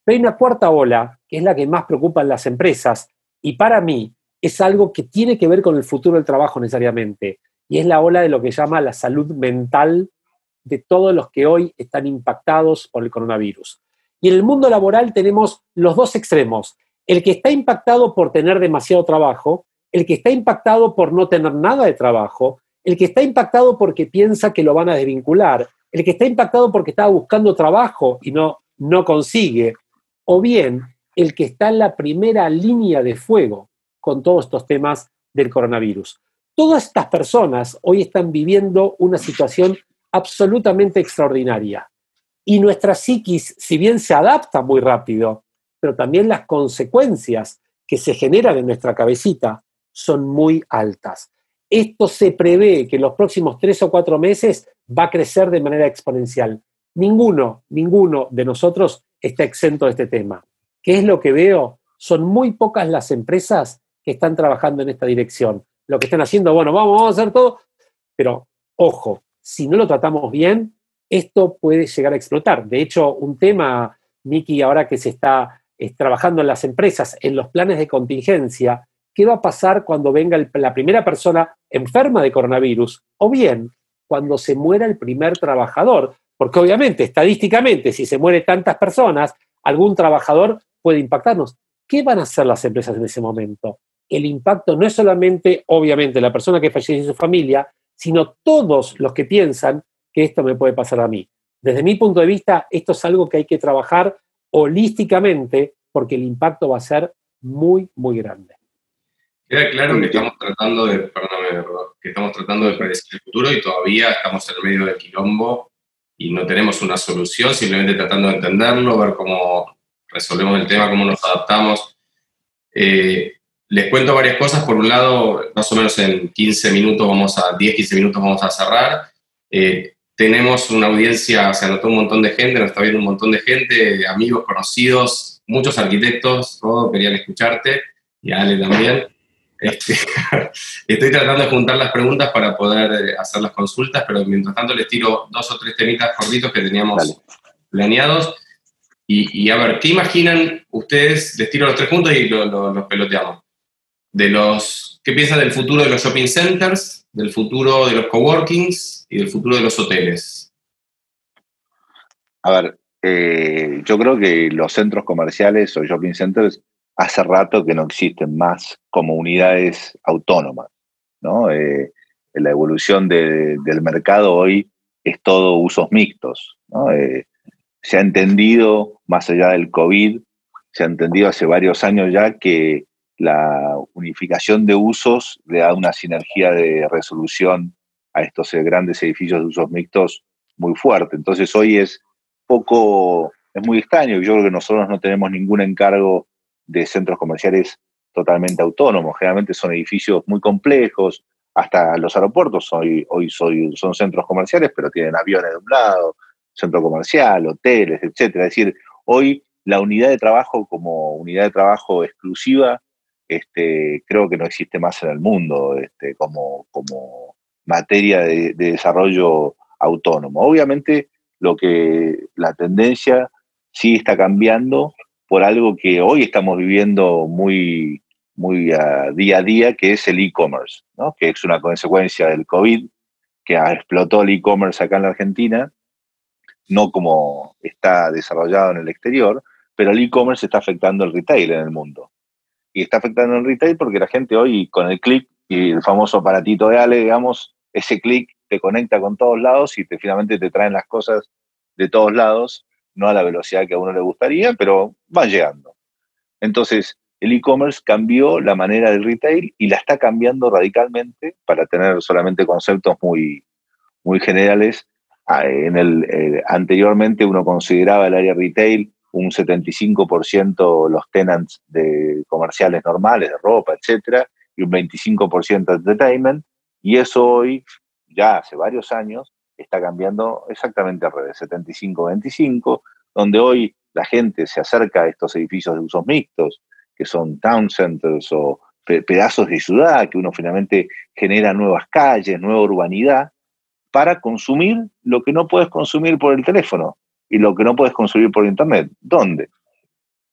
Pero hay una cuarta ola, que es la que más preocupa en las empresas, y para mí es algo que tiene que ver con el futuro del trabajo necesariamente, y es la ola de lo que llama la salud mental de todos los que hoy están impactados por el coronavirus. Y en el mundo laboral tenemos los dos extremos, el que está impactado por tener demasiado trabajo el que está impactado por no tener nada de trabajo, el que está impactado porque piensa que lo van a desvincular, el que está impactado porque está buscando trabajo y no, no consigue, o bien el que está en la primera línea de fuego con todos estos temas del coronavirus. Todas estas personas hoy están viviendo una situación absolutamente extraordinaria. Y nuestra psiquis, si bien se adapta muy rápido, pero también las consecuencias que se generan en nuestra cabecita son muy altas. Esto se prevé que en los próximos tres o cuatro meses va a crecer de manera exponencial. Ninguno, ninguno de nosotros está exento de este tema. ¿Qué es lo que veo? Son muy pocas las empresas que están trabajando en esta dirección. Lo que están haciendo, bueno, vamos, vamos a hacer todo, pero ojo, si no lo tratamos bien, esto puede llegar a explotar. De hecho, un tema, Miki, ahora que se está trabajando en las empresas, en los planes de contingencia, qué va a pasar cuando venga la primera persona enferma de coronavirus o bien cuando se muera el primer trabajador. Porque obviamente, estadísticamente, si se mueren tantas personas, algún trabajador puede impactarnos. ¿Qué van a hacer las empresas en ese momento? El impacto no es solamente, obviamente, la persona que fallece y su familia, sino todos los que piensan que esto me puede pasar a mí. Desde mi punto de vista, esto es algo que hay que trabajar holísticamente porque el impacto va a ser muy, muy grande. Queda claro que estamos tratando de, perdóname, que estamos tratando de predecir el futuro y todavía estamos en medio del quilombo y no tenemos una solución, simplemente tratando de entenderlo, ver cómo resolvemos el tema, cómo nos adaptamos. Eh, les cuento varias cosas. Por un lado, más o menos en 15 minutos, vamos a 10, 15 minutos vamos a cerrar. Eh, tenemos una audiencia, se anotó un montón de gente, nos está viendo un montón de gente, amigos, conocidos, muchos arquitectos, todos querían escucharte y Ale también. Este, estoy tratando de juntar las preguntas para poder eh, hacer las consultas, pero mientras tanto les tiro dos o tres temitas cortitos que teníamos planeados. Y, a ver, ¿qué imaginan ustedes? Les tiro los tres puntos y los peloteamos. De los, ¿Qué piensan del futuro de los shopping centers, del futuro de los coworkings y del futuro de los hoteles? A ver, eh, yo creo que los centros comerciales o shopping centers hace rato que no existen más como unidades autónomas. ¿no? Eh, la evolución del mercado hoy es todo usos mixtos. Eh, se ha entendido, más allá del COVID, se ha entendido hace varios años ya que la unificación de usos le da una sinergia de resolución a estos grandes edificios de usos mixtos muy fuerte. Entonces hoy es poco, es muy extraño. Yo creo que nosotros no tenemos ningún encargo de centros comerciales totalmente autónomos. Generalmente son edificios muy complejos, hasta los aeropuertos hoy, hoy son centros comerciales, pero tienen aviones de un lado, centro comercial, hoteles, etcétera. Es decir, hoy la unidad de trabajo como unidad de trabajo exclusiva, este, creo que no existe más en el mundo este, como, como materia de, de desarrollo autónomo. Obviamente, lo que la tendencia sí está cambiando por algo que hoy estamos viviendo muy, muy día a día, que es el e-commerce, ¿no? que es una consecuencia del COVID, que explotó el e-commerce acá en la Argentina, no como está desarrollado en el exterior, pero el e-commerce está afectando el retail en el mundo. Y está afectando el retail porque la gente hoy con el clic y el famoso aparatito de Ale, digamos, ese clic te conecta con todos lados y te, finalmente te traen las cosas de todos lados, no a la velocidad que a uno le gustaría, pero van llegando. Entonces, el e-commerce cambió la manera del retail y la está cambiando radicalmente para tener solamente conceptos muy, muy generales. Ah, eh, anteriormente uno consideraba el área retail un 75% los tenants de comerciales normales, de ropa, etcétera, y un 25% de entertainment, y eso hoy, ya hace varios años, está cambiando exactamente al revés, 75-25, donde hoy la gente se acerca a estos edificios de usos mixtos, que son town centers o pedazos de ciudad, que uno finalmente genera nuevas calles, nueva urbanidad, para consumir lo que no puedes consumir por el teléfono y lo que no puedes consumir por internet. ¿Dónde?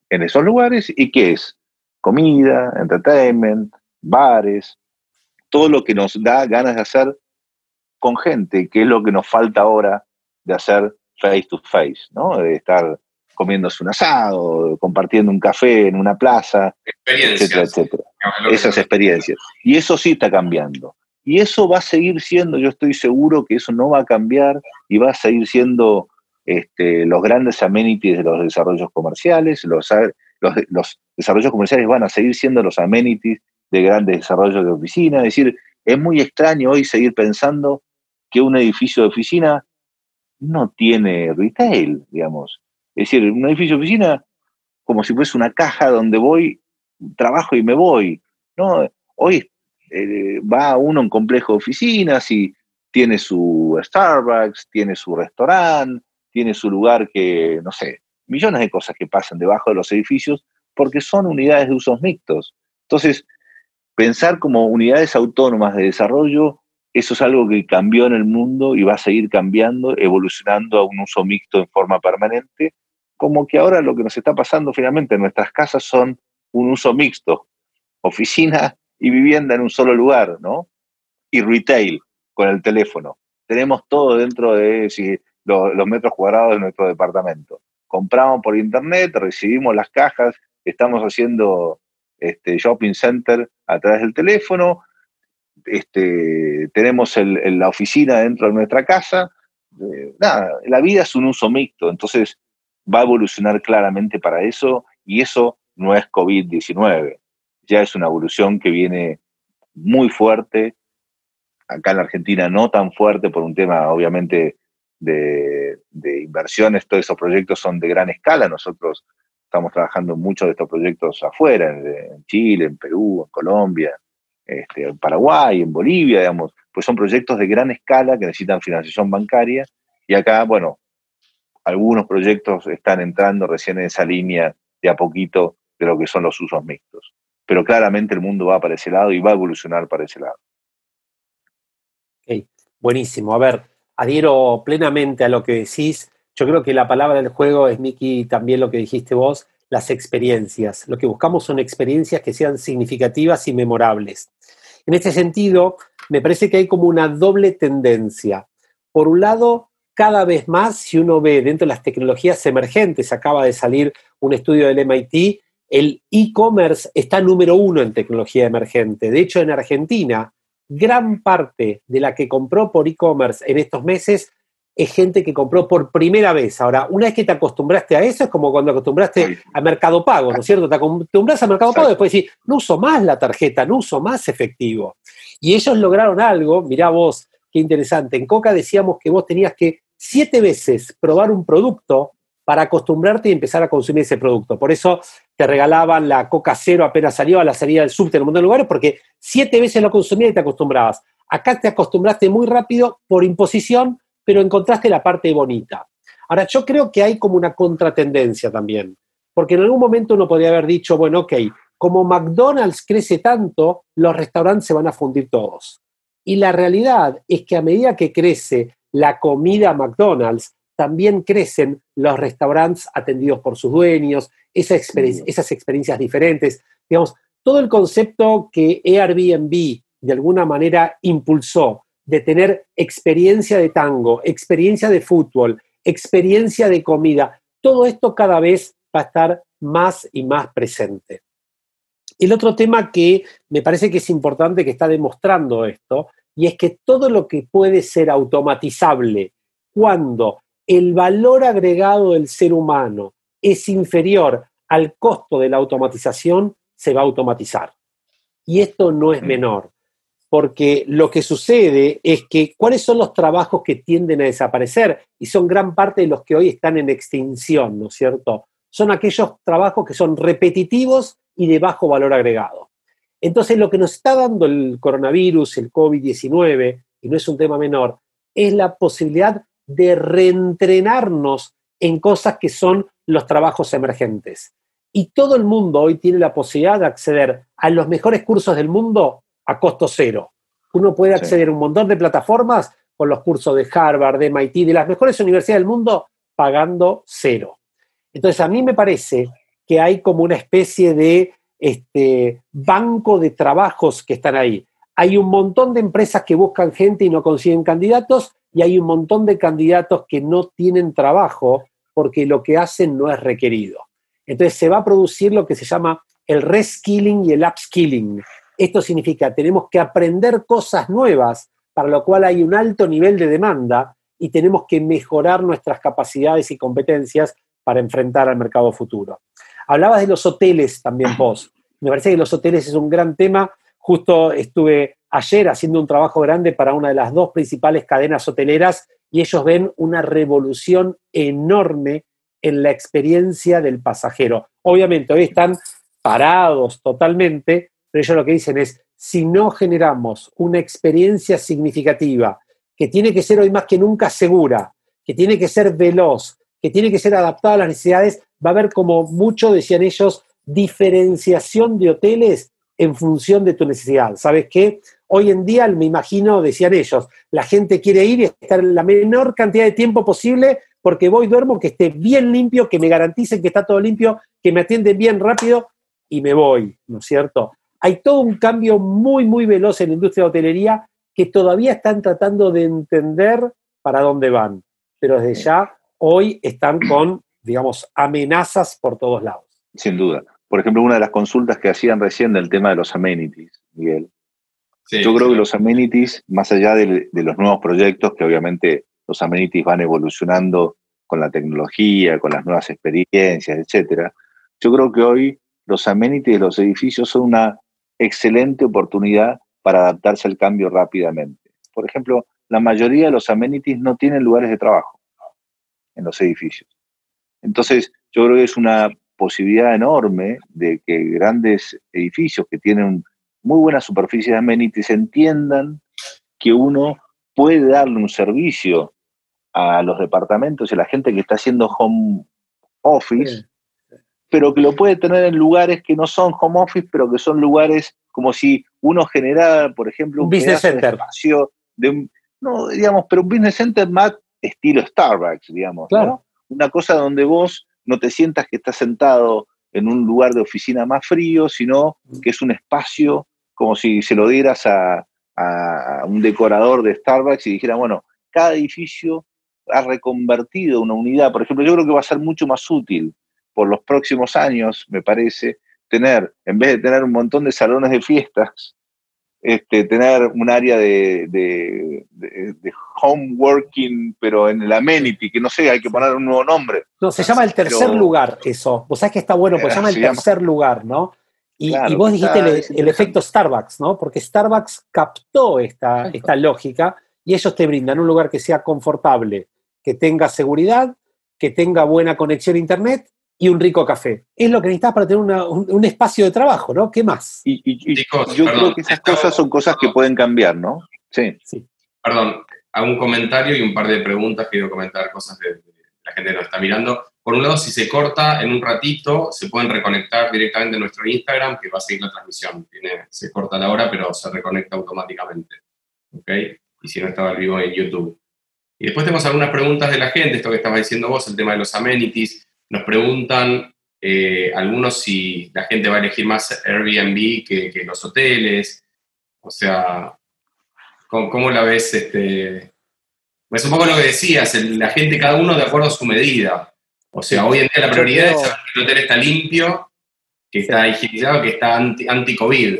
En esos lugares. ¿Y qué es? Comida, entertainment, bares, todo lo que nos da ganas de hacer con gente, que es lo que nos falta ahora de hacer face to face, ¿no? De estar comiéndose un asado, compartiendo un café en una plaza, etcétera, etcétera. Esas experiencias. Y eso sí está cambiando. Y eso va a seguir siendo, yo estoy seguro que eso no va a cambiar y va a seguir siendo este, los grandes amenities de los desarrollos comerciales, los, los, desarrollos comerciales van a seguir siendo los amenities de grandes desarrollos de oficina. Es decir, es muy extraño hoy seguir pensando que un edificio de oficina no tiene retail, digamos. Es decir, un edificio de oficina como si fuese una caja donde voy, trabajo y me voy. ¿no? Hoy eh, va uno a un complejo de oficinas y tiene su Starbucks, tiene su restaurante, tiene su lugar que, no sé, millones de cosas que pasan debajo de los edificios porque son unidades de usos mixtos. Entonces, pensar como unidades autónomas de desarrollo, eso es algo que cambió en el mundo y va a seguir cambiando, evolucionando a un uso mixto en forma permanente, como que ahora lo que nos está pasando finalmente en nuestras casas son un uso mixto, oficina y vivienda en un solo lugar, ¿no? Y retail con el teléfono. Tenemos todo dentro de los metros cuadrados de nuestro departamento. Compramos por internet, recibimos las cajas, estamos haciendo este, shopping center a través del teléfono, este, tenemos la oficina dentro de nuestra casa. Eh, nada, la vida es un uso mixto, entonces va a evolucionar claramente para eso y eso no es COVID-19, ya es una evolución que viene muy fuerte, acá en la Argentina no tan fuerte por un tema obviamente de, de inversiones, todos esos proyectos son de gran escala, nosotros Estamos trabajando muchos de estos proyectos afuera, en, Chile, en Perú, en Colombia, este, en Paraguay, en Bolivia, digamos, pues son proyectos de gran escala que necesitan financiación bancaria y acá, bueno, algunos proyectos están entrando recién en esa línea de a poquito de lo que son los usos mixtos. Pero claramente el mundo va para ese lado y va a evolucionar para ese lado. Ok, buenísimo. A ver, adhiero plenamente a lo que decís. Yo creo que la palabra del juego es, Miki, también lo que dijiste vos, las experiencias. Lo que buscamos son experiencias que sean significativas y memorables. En este sentido, me parece que hay como una doble tendencia. Por un lado, cada vez más, si uno ve dentro de las tecnologías emergentes, acaba de salir un estudio del MIT, el e-commerce está número uno en tecnología emergente. De hecho, en Argentina, gran parte de la que compró por e-commerce en estos meses es gente que compró por primera vez. Ahora, una vez que te acostumbraste a eso, es como cuando acostumbraste a Mercado Pago, ¿no es cierto? Te acostumbras a Mercado Pago y después decís, no uso más la tarjeta, no uso más efectivo. Y ellos lograron algo, mirá vos, qué interesante. En Coca decíamos que vos tenías que siete veces probar un producto para acostumbrarte y empezar a consumir ese producto. Por eso te regalaban la Coca Cero apenas salió a la salida del subte en un montón de lugares, porque siete veces lo consumías y te acostumbrabas. Acá te acostumbraste muy rápido por imposición pero encontraste la parte bonita. Ahora, yo creo que hay como una contratendencia también, porque en algún momento uno podría haber dicho, bueno, ok, como McDonald's crece tanto, los restaurantes se van a fundir todos. Y la realidad es que a medida que crece la comida McDonald's, también crecen los restaurantes atendidos por sus dueños, esas, esas experiencias diferentes. Digamos, todo el concepto que Airbnb de alguna manera impulsó de tener experiencia de tango, experiencia de fútbol, experiencia de comida, todo esto cada vez va a estar más y más presente. El otro tema que me parece que es importante que está demostrando esto, y es que todo lo que puede ser automatizable cuando el valor agregado del ser humano es inferior al costo de la automatización, se va a automatizar. Y esto no es mm. menor, porque lo que sucede es que cuáles son los trabajos que tienden a desaparecer y son gran parte de los que hoy están en extinción, ¿no es cierto? Son aquellos trabajos que son repetitivos y de bajo valor agregado. Entonces, lo que nos está dando el coronavirus, el COVID-19, y no es un tema menor, es la posibilidad de reentrenarnos en cosas que son los trabajos emergentes. Y todo el mundo hoy tiene la posibilidad de acceder a los mejores cursos del mundo a costo cero. Uno puede acceder a un montón de plataformas con los cursos de Harvard, de MIT, de las mejores universidades del mundo, pagando cero. Entonces, a mí me parece que hay como una especie de este, banco de trabajos que están ahí. Hay un montón de empresas que buscan gente y no consiguen candidatos, y hay un montón de candidatos que no tienen trabajo porque lo que hacen no es requerido. Entonces se va a producir lo que se llama el reskilling y el upskilling. Esto significa tenemos que aprender cosas nuevas, para lo cual hay un alto nivel de demanda y tenemos que mejorar nuestras capacidades y competencias para enfrentar al mercado futuro. Hablabas de los hoteles también vos. Me parece que los hoteles es un gran tema. Justo estuve ayer haciendo un trabajo grande para una de las dos principales cadenas hoteleras y ellos ven una revolución enorme en la experiencia del pasajero. Obviamente, hoy están parados totalmente, pero ellos lo que dicen es, si no generamos una experiencia significativa, que tiene que ser hoy más que nunca segura, que tiene que ser veloz, que tiene que ser adaptada a las necesidades, va a haber como mucho, decían ellos, diferenciación de hoteles en función de tu necesidad. ¿Sabes qué? Hoy en día, me imagino, decían ellos, la gente quiere ir y estar la menor cantidad de tiempo posible porque voy, duermo, que esté bien limpio, que me garanticen que está todo limpio, que me atienden bien rápido y me voy, ¿no es cierto? Hay todo un cambio muy, muy veloz en la industria de hotelería que todavía están tratando de entender para dónde van, pero desde ya hoy están con, digamos, amenazas por todos lados. Sin duda. Por ejemplo, una de las consultas que hacían recién del tema de los amenities, Miguel, yo creo que los amenities, más allá de, los nuevos proyectos, que obviamente los amenities van evolucionando con la tecnología, con las nuevas experiencias, etcétera, yo creo que hoy los amenities de los edificios son una excelente oportunidad para adaptarse al cambio rápidamente. Por ejemplo, la mayoría de los amenities no tienen lugares de trabajo en los edificios. Entonces, yo creo que es una posibilidad enorme de que grandes edificios que tienen muy buenas superficies de amenities entiendan que uno puede darle un servicio a los departamentos y a la gente que está haciendo home office, pero que lo puede tener en lugares que no son home office, pero que son lugares como si uno generara, por ejemplo, un, business center. espacio de no, digamos, pero un business center más estilo Starbucks, digamos, Una cosa donde vos no te sientas que estás sentado en un lugar de oficina más frío, sino que es un espacio como si se lo dieras a, un decorador de Starbucks y dijera, bueno, cada edificio ha reconvertido una unidad. Por ejemplo, yo creo que va a ser mucho más útil por los próximos años, me parece, tener, en vez de tener un montón de salones de fiestas, este, tener un área de, de, home working, pero en el amenity, que no sé, hay que poner un nuevo nombre. No, se llama el tercer lugar eso. Vos sabés que está bueno, pues se llama el tercer lugar, ¿no? Y, vos dijiste el, efecto Starbucks, ¿no? Porque Starbucks captó esta, esta lógica y ellos te brindan un lugar que sea confortable, que tenga seguridad, que tenga buena conexión a Internet y un rico café. Es lo que necesitas para tener un, espacio de trabajo, ¿no? ¿Qué más? Y, yo creo que esas cosas son cosas que pueden cambiar, ¿no? Sí. sí. Perdón, hago un comentario y un par de preguntas. Quiero comentar cosas de, la gente que nos está mirando. Por un lado, si se corta en un ratito, se pueden reconectar directamente a nuestro Instagram, que va a seguir la transmisión. se corta la hora, pero se reconecta automáticamente. ¿Ok? Y si no estaba al vivo en YouTube. Y después tenemos algunas preguntas de la gente, esto que estabas diciendo vos, el tema de los amenities. Nos preguntan eh, algunos si la gente va a elegir más Airbnb que, los hoteles. O sea, ¿cómo, la ves? Este? Es un poco lo que decías, la gente, cada uno de acuerdo a su medida. O sea, hoy en día la prioridad es saber que el hotel está limpio, que está higienizado, que está anti-COVID.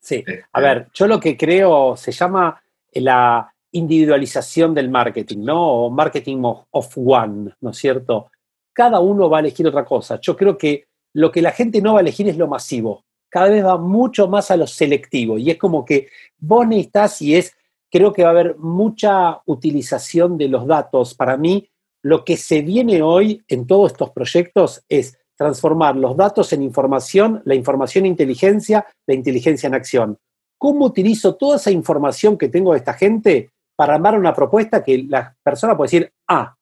sí, este. a ver, yo lo que creo se llama la individualización del marketing, ¿no? O marketing of one, ¿no es cierto? Cada uno va a elegir otra cosa. Yo creo que lo que la gente no va a elegir es lo masivo. Cada vez va mucho más a lo selectivo. Y es como que vos necesitas y es, creo que va a haber mucha utilización de los datos. Para mí, lo que se viene hoy en todos estos proyectos es transformar los datos en información, la información en inteligencia, la inteligencia en acción. ¿Cómo utilizo toda esa información que tengo de esta gente para armar una propuesta que la persona puede decir, ah,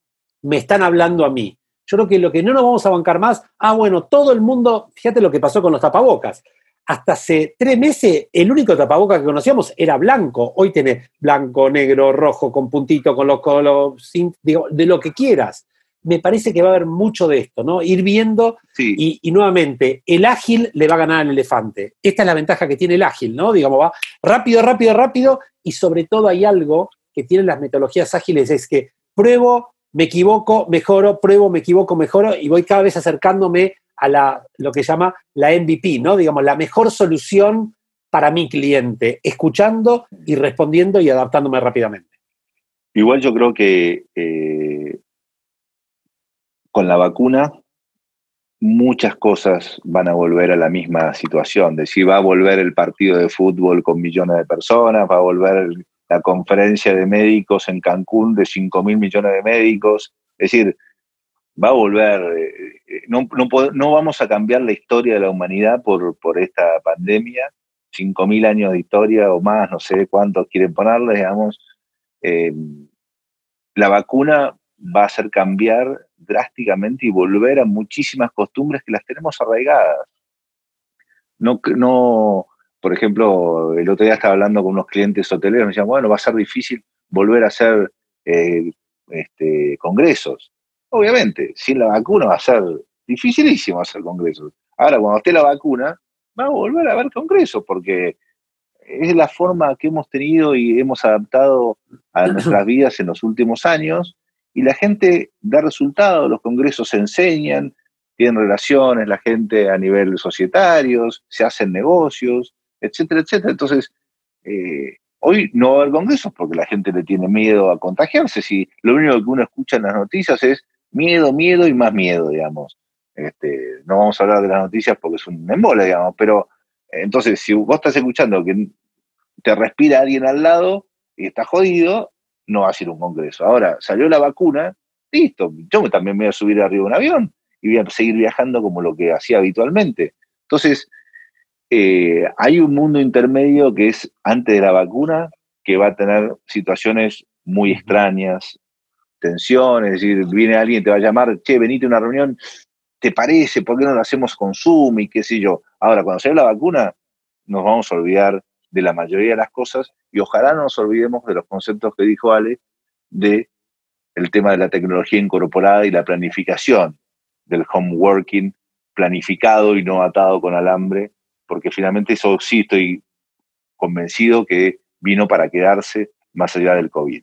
me están hablando a mí? Yo creo que lo que no nos vamos a bancar más, ah, bueno, todo el mundo, fíjate lo que pasó con los tapabocas. Hasta hace tres meses el único tapabocas que conocíamos era blanco. Hoy tenés blanco, negro, rojo, con puntito, con los colores, de lo que quieras. Me parece que va a haber mucho de esto, ¿no? Ir viendo y, y, nuevamente, el ágil le va a ganar al elefante. Esta es la ventaja que tiene el ágil, ¿no? Digamos, va rápido, rápido, rápido y sobre todo hay algo que tienen las metodologías ágiles, es que pruebo, me equivoco, mejoro, pruebo, me equivoco, mejoro y voy cada vez acercándome a la, lo que llama la MVP, ¿no? Digamos, la mejor solución para mi cliente, escuchando y respondiendo y adaptándome rápidamente. Igual yo creo que eh, con la vacuna muchas cosas van a volver a la misma situación, de si va a volver el partido de fútbol con millones de personas, va a volver la conferencia de médicos en Cancún de 5 mil millones de médicos. Es decir, va a volver, eh, eh, no, no, vamos a cambiar la historia de la humanidad por, por esta pandemia, 5 mil años de historia o más, no sé cuántos quieren ponerle, digamos. Eh, la vacuna va a hacer cambiar drásticamente y volver a muchísimas costumbres que las tenemos arraigadas. No, no, por ejemplo, el otro día estaba hablando con unos clientes hoteleros, me decían, bueno, va a ser difícil volver a hacer eh, este, congresos. Obviamente, sin la vacuna va a ser dificilísimo hacer congresos. Ahora, cuando esté la vacuna, va a volver a haber congresos, porque es la forma que hemos tenido y hemos adaptado a nuestras vidas en los últimos años, y la gente da resultados, los congresos se enseñan, tienen relaciones, la gente a nivel societarios, se hacen negocios, etcétera, etcétera. Entonces, eh, hoy no va a haber congresos porque la gente le tiene miedo a contagiarse. Si lo único que uno escucha en las noticias es miedo, miedo y más miedo, digamos. Este, no vamos a hablar de las noticias porque es un embole, digamos, pero entonces si vos estás escuchando que te respira alguien al lado y está jodido, no va a ser un congreso. Ahora, salió la vacuna, listo, yo también me voy a subir arriba de un avión y voy a seguir viajando como lo que hacía habitualmente. Entonces, eh, hay un mundo intermedio que es antes de la vacuna, que va a tener situaciones muy extrañas, tensiones, es decir, viene alguien, te va a llamar, che, venite a una reunión, ¿te parece? ¿Por qué no lo hacemos con Zoom y qué sé yo? Ahora, cuando sale la vacuna, nos vamos a olvidar de la mayoría de las cosas y ojalá no nos olvidemos de los conceptos que dijo Ale de el tema de la tecnología incorporada y la planificación del home working planificado y no atado con alambre porque finalmente eso sí estoy convencido que vino para quedarse más allá del COVID.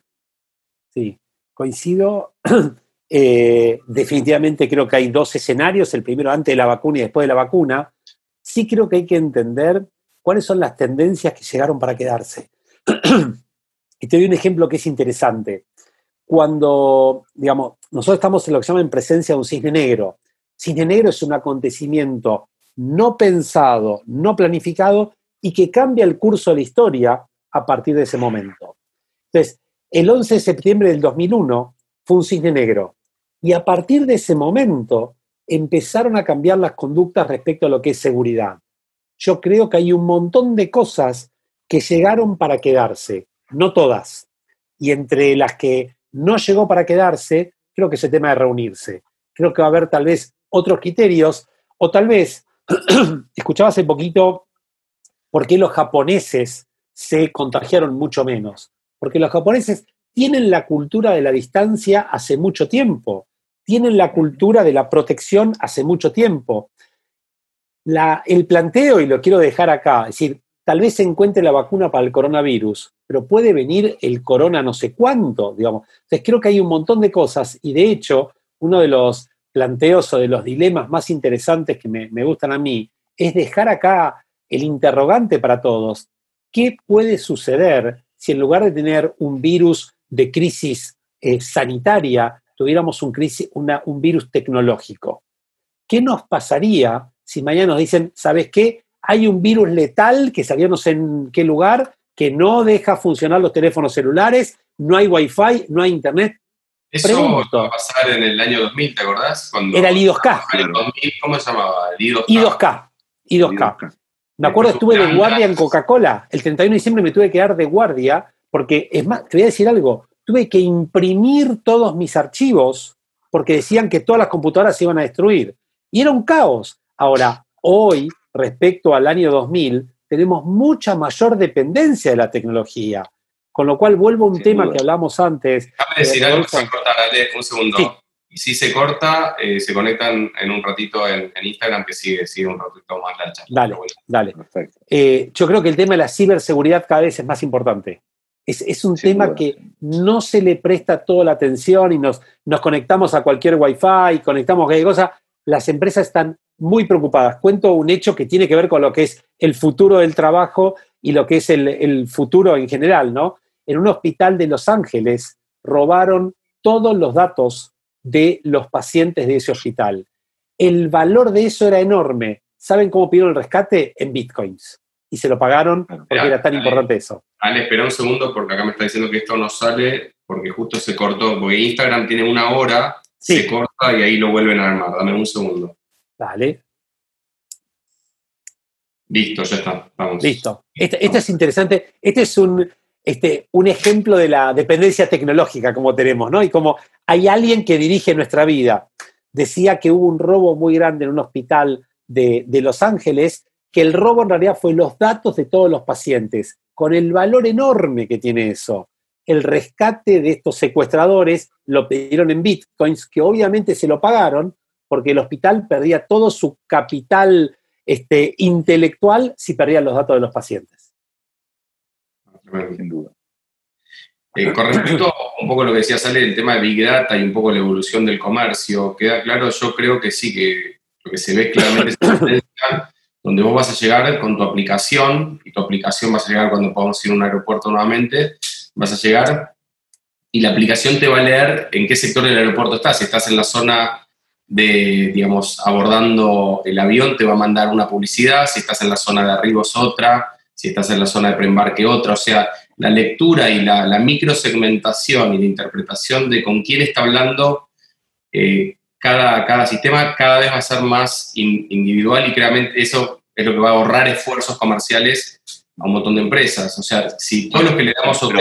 Sí, coincido. Eh, definitivamente creo que hay dos escenarios, el primero antes de la vacuna y después de la vacuna. Sí creo que hay que entender cuáles son las tendencias que llegaron para quedarse. y te doy un ejemplo que es interesante. Cuando, digamos, nosotros estamos en lo que se llama en presencia de un cisne negro. Cisne negro es un acontecimiento no pensado, no planificado y que cambia el curso de la historia a partir de ese momento. Entonces, el 11 de septiembre del 2001 fue un cisne negro y a partir de ese momento empezaron a cambiar las conductas respecto a lo que es seguridad. Yo creo que hay un montón de cosas que llegaron para quedarse, no todas. Y entre las que no llegó para quedarse, creo que es el tema de reunirse. Creo que va a haber tal vez otros criterios o tal vez escuchaba hace poquito por qué los japoneses se contagiaron mucho menos. Porque los japoneses tienen la cultura de la distancia hace mucho tiempo. tienen la cultura de la protección hace mucho tiempo. el planteo, y lo quiero dejar acá, es decir, tal vez se encuentre la vacuna para el coronavirus, pero puede venir el corona no sé cuánto, digamos. Entonces creo que hay un montón de cosas y de hecho uno de los planteos o de los dilemas más interesantes que me, gustan a mí es dejar acá el interrogante para todos. ¿Qué puede suceder si en lugar de tener un virus de crisis eh, sanitaria, tuviéramos un, crisis, un virus tecnológico? ¿Qué nos pasaría si mañana nos dicen, ¿sabes qué? hay un virus letal que sé en qué lugar, que no deja funcionar los teléfonos celulares, no hay wifi, no hay internet. Eso va a pasar en el año 2000, ¿te acordás? Era el I2K. ¿Cómo se llamaba? El I2K. I2K. Me acuerdo, estuve de guardia en Coca-Cola. El 31 de diciembre me tuve que dar de guardia porque, es más, te voy a decir algo, tuve que imprimir todos mis archivos porque decían que todas las computadoras se iban a destruir. Y era un caos. Ahora, hoy respecto al año 2000, tenemos mucha mayor dependencia de la tecnología. Con lo cual vuelvo a un tema que hablamos antes. Déjame decir algo que se corta, dale un segundo. Y si se corta, eh, se conectan en un ratito en, Instagram que sigue, sigue un ratito más la charla. Dale, dale. Eh, yo creo que el tema de la ciberseguridad cada vez es más importante. Es, un tema que no se le presta toda la atención y nos, nos conectamos a cualquier wifi, conectamos a cualquier cosa. Las empresas están muy preocupadas. Cuento un hecho que tiene que ver con lo que es el futuro del trabajo y lo que es el, futuro en general, ¿no? En un hospital de Los Ángeles robaron todos los datos de los pacientes de ese hospital. El valor de eso era enorme. ¿Saben cómo pidieron el rescate? En bitcoins. Y se lo pagaron porque era tan importante eso. Ale, espera un segundo porque acá me está diciendo que esto no sale porque justo se cortó. Porque Instagram tiene una hora, se corta y ahí lo vuelven a armar. Dame un segundo. Vale. Listo, ya está. Vamos. Listo. Este, este, es interesante. Este es un, este, un ejemplo de la dependencia tecnológica como tenemos, ¿no? Y como hay alguien que dirige nuestra vida. Decía que hubo un robo muy grande en un hospital de, de Los Ángeles, que el robo en realidad fue los datos de todos los pacientes, con el valor enorme que tiene eso. El rescate de estos secuestradores lo pidieron en bitcoins, que obviamente se lo pagaron, porque el hospital perdía todo su capital este, intelectual si perdía los datos de los pacientes. Sin duda. Eh, con respecto a un poco lo que decía Sale, el tema de Big Data y un poco la evolución del comercio, queda claro, yo creo que sí, que lo que se ve claramente es tendencia donde vos vas a llegar con tu aplicación, y tu aplicación vas a llegar cuando podamos ir a un aeropuerto nuevamente, vas a llegar y la aplicación te va a leer en qué sector del aeropuerto estás. Si estás en la zona de, digamos, abordando el avión, te va a mandar una publicidad, si estás en la zona de arriba es otra, si estás en la zona de preembarque otra, o sea, la lectura y la, la microsegmentación y la interpretación de con quién está hablando eh, cada, cada sistema cada vez va a ser más individual y claramente eso es lo que va a ahorrar esfuerzos comerciales a un montón de empresas. O sea, si todos los que le damos OK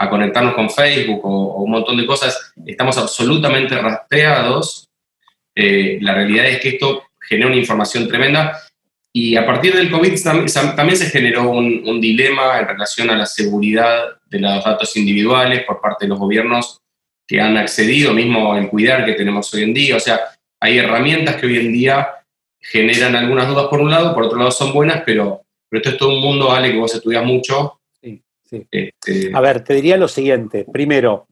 a conectarnos con Facebook o, o un montón de cosas, estamos absolutamente rastreados, eh, la realidad es que esto genera una información tremenda y a partir del COVID también se generó un, dilema en relación a la seguridad de los datos individuales por parte de los gobiernos que han accedido, mismo el cuidar que tenemos hoy en día. O sea, hay herramientas que hoy en día generan algunas dudas por un lado, por otro lado son buenas, pero, pero esto es todo un mundo, Ale, que vos estudias mucho. Sí, sí. Este, a ver, te diría lo siguiente. Primero,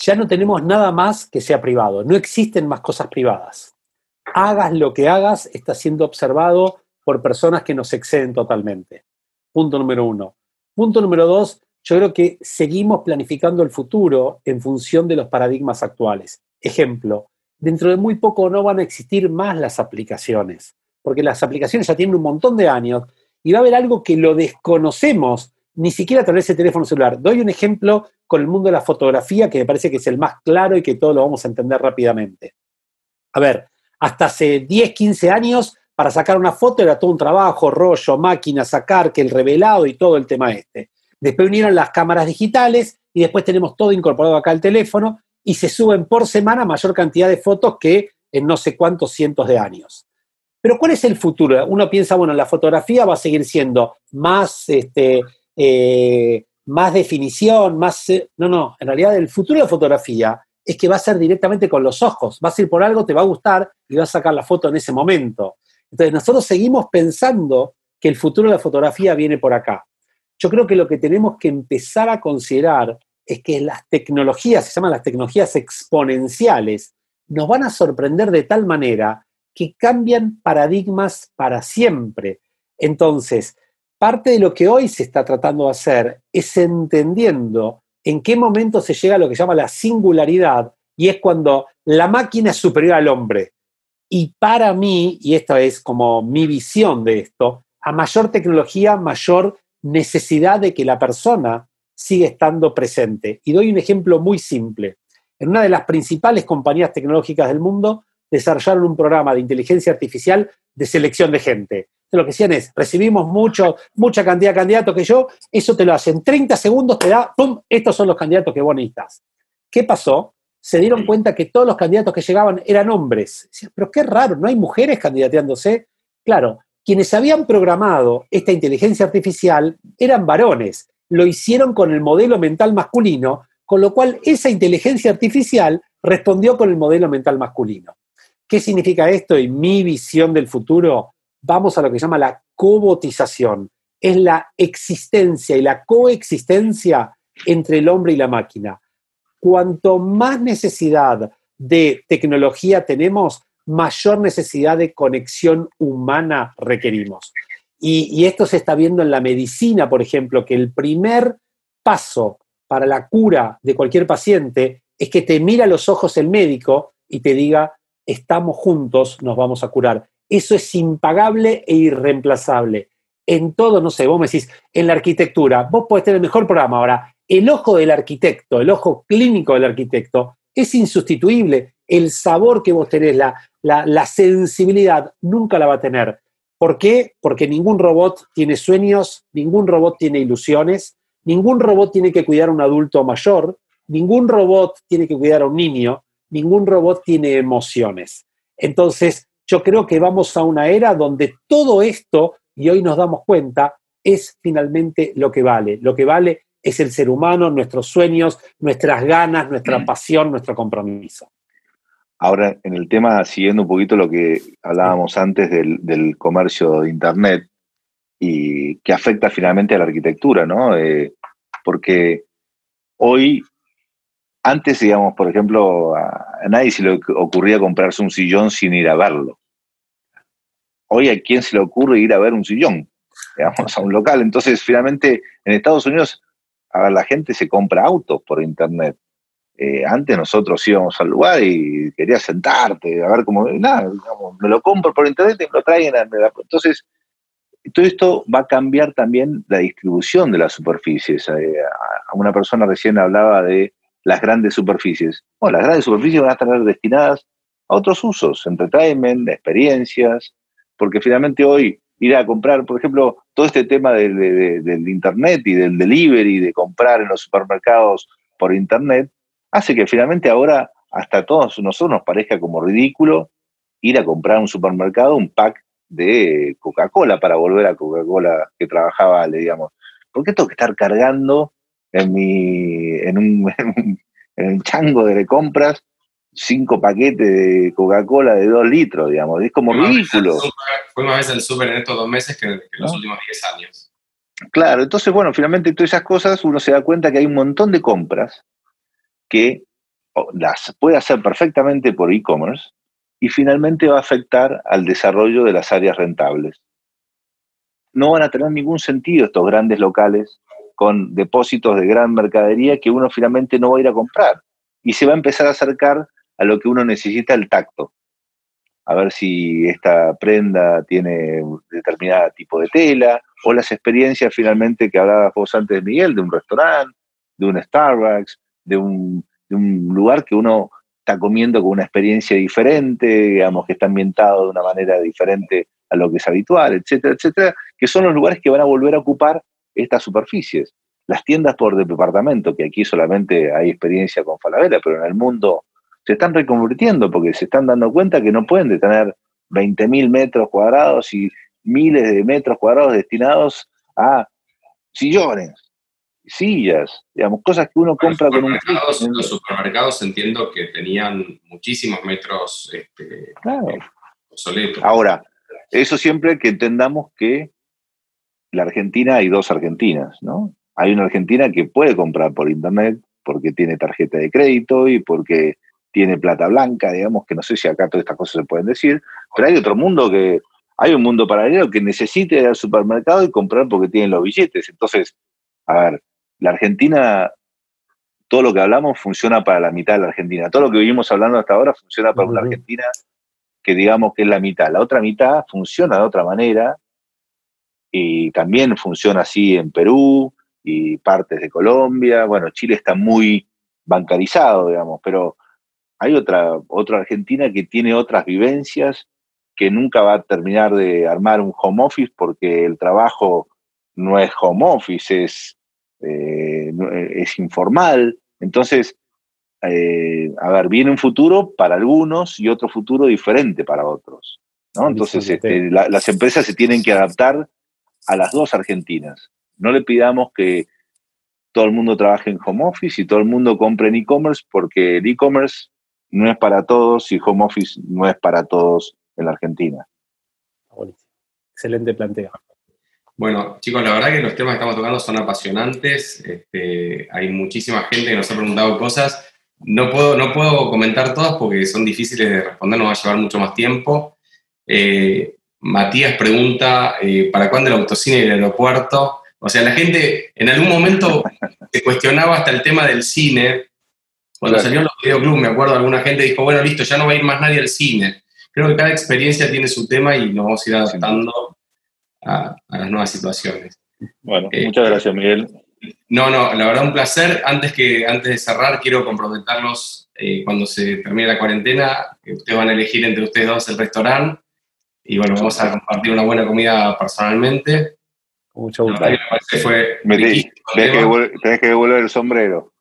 ya no tenemos nada más que sea privado, no existen más cosas privadas. Hagas lo que hagas, está siendo observado por personas que nos exceden totalmente. Punto número uno. Punto número dos, yo creo que seguimos planificando el futuro en función de los paradigmas actuales. Ejemplo, dentro de muy poco no van a existir más las aplicaciones, porque las aplicaciones ya tienen un montón de años y va a haber algo que lo desconocemos ni siquiera a través de teléfono celular. Doy un ejemplo con el mundo de la fotografía que me parece que es el más claro y que todos lo vamos a entender rápidamente. A ver, hasta hace 10, 15 años, para sacar una foto era todo un trabajo, rollo, máquina, sacar, que el revelado y todo el tema este. Después vinieron las cámaras digitales y después tenemos todo incorporado acá al teléfono y se suben por semana mayor cantidad de fotos que en no sé cuántos cientos de años. Pero ¿cuál es el futuro? Uno piensa, bueno, la fotografía va a seguir siendo más este, eh, más definición, más... Eh, no, no, en realidad el futuro de la fotografía es que va a ser directamente con los ojos. Vas a ir por algo, te va a gustar y vas a sacar la foto en ese momento. Entonces, nosotros seguimos pensando que el futuro de la fotografía viene por acá. Yo creo que lo que tenemos que empezar a considerar es que las tecnologías, se llaman las tecnologías exponenciales, nos van a sorprender de tal manera que cambian paradigmas para siempre. Entonces, parte de lo que hoy se está tratando de hacer es entendiendo en qué momento se llega a lo que se llama la singularidad, y es cuando la máquina es superior al hombre. Y para mí, y esta es como mi visión de esto, a mayor tecnología, mayor necesidad de que la persona siga estando presente. Y doy un ejemplo muy simple. En una de las principales compañías tecnológicas del mundo desarrollaron un programa de inteligencia artificial de selección de gente. Lo que decían es, recibimos mucho, mucha cantidad de candidatos que yo, eso te lo hacen 30 segundos, te da, ¡pum!, estos son los candidatos que vos necesitas. ¿Qué pasó? Se dieron cuenta que todos los candidatos que llegaban eran hombres. pero qué raro, no hay mujeres candidateándose. Claro, quienes habían programado esta inteligencia artificial eran varones. Lo hicieron con el modelo mental masculino, con lo cual esa inteligencia artificial respondió con el modelo mental masculino. ¿Qué significa esto? En mi visión del futuro, vamos a lo que se llama la cobotización. Es la existencia y la coexistencia entre el hombre y la máquina. Cuanto más necesidad de tecnología tenemos, mayor necesidad de conexión humana requerimos. Y, esto se está viendo en la medicina, por ejemplo, que el primer paso para la cura de cualquier paciente es que te mira a los ojos el médico y te diga, estamos juntos, nos vamos a curar. Eso es impagable e irreemplazable. En todo, no sé, vos me decís, en la arquitectura, vos podés tener el mejor programa. Ahora, el ojo del arquitecto, el ojo clínico del arquitecto, es insustituible. El sabor que vos tenés, la, la sensibilidad, nunca la va a tener. ¿Por qué? Porque ningún robot tiene sueños, ningún robot tiene ilusiones, ningún robot tiene que cuidar a un adulto mayor, ningún robot tiene que cuidar a un niño, ningún robot tiene emociones. Entonces, yo creo que vamos a una era donde todo esto, y hoy nos damos cuenta, es finalmente lo que vale. Lo que vale es el ser humano, nuestros sueños, nuestras ganas, nuestra mm. pasión, nuestro compromiso. Ahora, en el tema, siguiendo un poquito lo que hablábamos antes del, comercio de Internet y que afecta finalmente a la arquitectura, ¿no? Eh, porque hoy antes, digamos, por ejemplo, a, nadie se le ocurría comprarse un sillón sin ir a verlo. Hoy a quién se le ocurre ir a ver un sillón, digamos, a un local. Entonces, finalmente, en Estados Unidos, a la gente se compra autos por internet. Eh, antes nosotros íbamos al lugar y querías sentarte, a ver cómo, nada, me lo compro por internet y me lo traen. entonces, todo esto va a cambiar también la distribución de las superficies. Eh, una persona recién hablaba de las grandes superficies. Bueno, las grandes superficies van a estar destinadas a otros usos, entertainment, experiencias, porque finalmente hoy ir a comprar, por ejemplo, todo este tema del internet y del delivery, de comprar en los supermercados por internet, hace que finalmente ahora hasta todos nosotros nos parezca como ridículo ir a comprar a un supermercado un pack de Coca-Cola para volver a Coca-Cola que trabajaba, le digamos. ¿Por qué tengo que estar cargando en mi en un, en chango de compras cinco paquetes de Coca-Cola de dos litros, digamos. Es como ridículo. Fue más veces al súper en estos dos meses que, en los últimos diez años. Claro, entonces, bueno, finalmente todas esas cosas uno se da cuenta que hay un montón de compras que las puede hacer perfectamente por e-commerce y finalmente va a afectar al desarrollo de las áreas rentables. No van a tener ningún sentido estos grandes locales con depósitos de gran mercadería que uno finalmente no va a ir a comprar. Y se va a empezar a acercar a lo que uno necesita, el tacto. A ver si esta prenda tiene determinado tipo de tela, o las experiencias finalmente que hablabas vos antes, Miguel, de un restaurante, de un Starbucks, de un, de un lugar que uno está comiendo con una experiencia diferente, digamos, que está ambientado de una manera diferente a lo que es habitual, etcétera, etcétera, que son los lugares que van a volver a ocupar estas superficies. Las tiendas por departamento, que aquí solamente hay experiencia con Falabella, pero en el mundo se están reconvirtiendo porque se están dando cuenta que no pueden tener 20.000 metros cuadrados y miles de metros cuadrados destinados a sillones. sillas, digamos, cosas que uno compra con un Los supermercados entiendo que tenían muchísimos metros este, obsoletos. Ahora, eso siempre que entendamos que la Argentina hay dos Argentinas, ¿no? Hay una Argentina que puede comprar por internet porque tiene tarjeta de crédito y porque tiene plata blanca, digamos, que no sé si acá todas estas cosas se pueden decir, pero hay otro mundo que, hay un mundo paralelo que necesite ir al supermercado y comprar porque tienen los billetes. Entonces, a ver, la Argentina, todo lo que hablamos funciona para la mitad de la Argentina. Todo lo que venimos hablando hasta ahora funciona para una Argentina que digamos que es la mitad. La otra mitad funciona de otra manera y también funciona así en Perú y partes de Colombia. Bueno, Chile está muy bancarizado, digamos, pero hay otra, otra Argentina que tiene otras vivencias que nunca va a terminar de armar un home office porque el trabajo no es home office, es, eh, es informal. Entonces, eh, a ver, viene un futuro para algunos y otro futuro diferente para otros. ¿no? Entonces, este, las empresas se tienen que adaptar a las dos Argentinas. No le pidamos que todo el mundo trabaje en home office y todo el mundo compre en e-commerce porque el e-commerce no es para todos y home office no es para todos en la Argentina. Excelente planteo. Bueno, chicos, la verdad que los temas que estamos tocando son apasionantes. Este, hay muchísima gente que nos ha preguntado cosas. No puedo, no puedo comentar todas porque son difíciles de responder, nos va a llevar mucho más tiempo. Eh, Matías pregunta, eh, ¿para cuándo el autocine y el aeropuerto? O sea, la gente en algún momento se cuestionaba hasta el tema del cine. Cuando salió los videoclubs, me acuerdo, alguna gente dijo, bueno, listo, ya no va a ir más nadie al cine creo que cada experiencia tiene su tema y nos vamos a ir adaptando a, las nuevas situaciones. Bueno, eh, muchas gracias, Miguel. No, no, la verdad un placer. Antes, que, antes de cerrar, quiero comprometerlos eh, cuando se termine la cuarentena, ustedes van a elegir entre ustedes dos el restaurante y bueno, vamos a compartir una buena comida personalmente. Mucho gusto. tenés, que devolver el sombrero.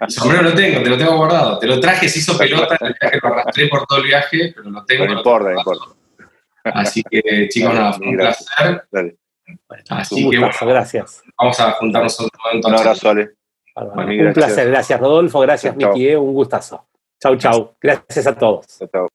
El sombrero lo tengo, te lo tengo guardado. Te lo traje, se hizo pelota, el viaje lo arrastré por todo el viaje, pero lo tengo. No importa, no importa. Así que, chicos, nada, fue un placer. Así que, bueno, gracias. Vamos a juntarnos otro momento. Un abrazo, Ale. un placer, gracias Rodolfo, gracias Miki, eh, un gustazo. Chau, chau. Gracias a todos. Chau, chau.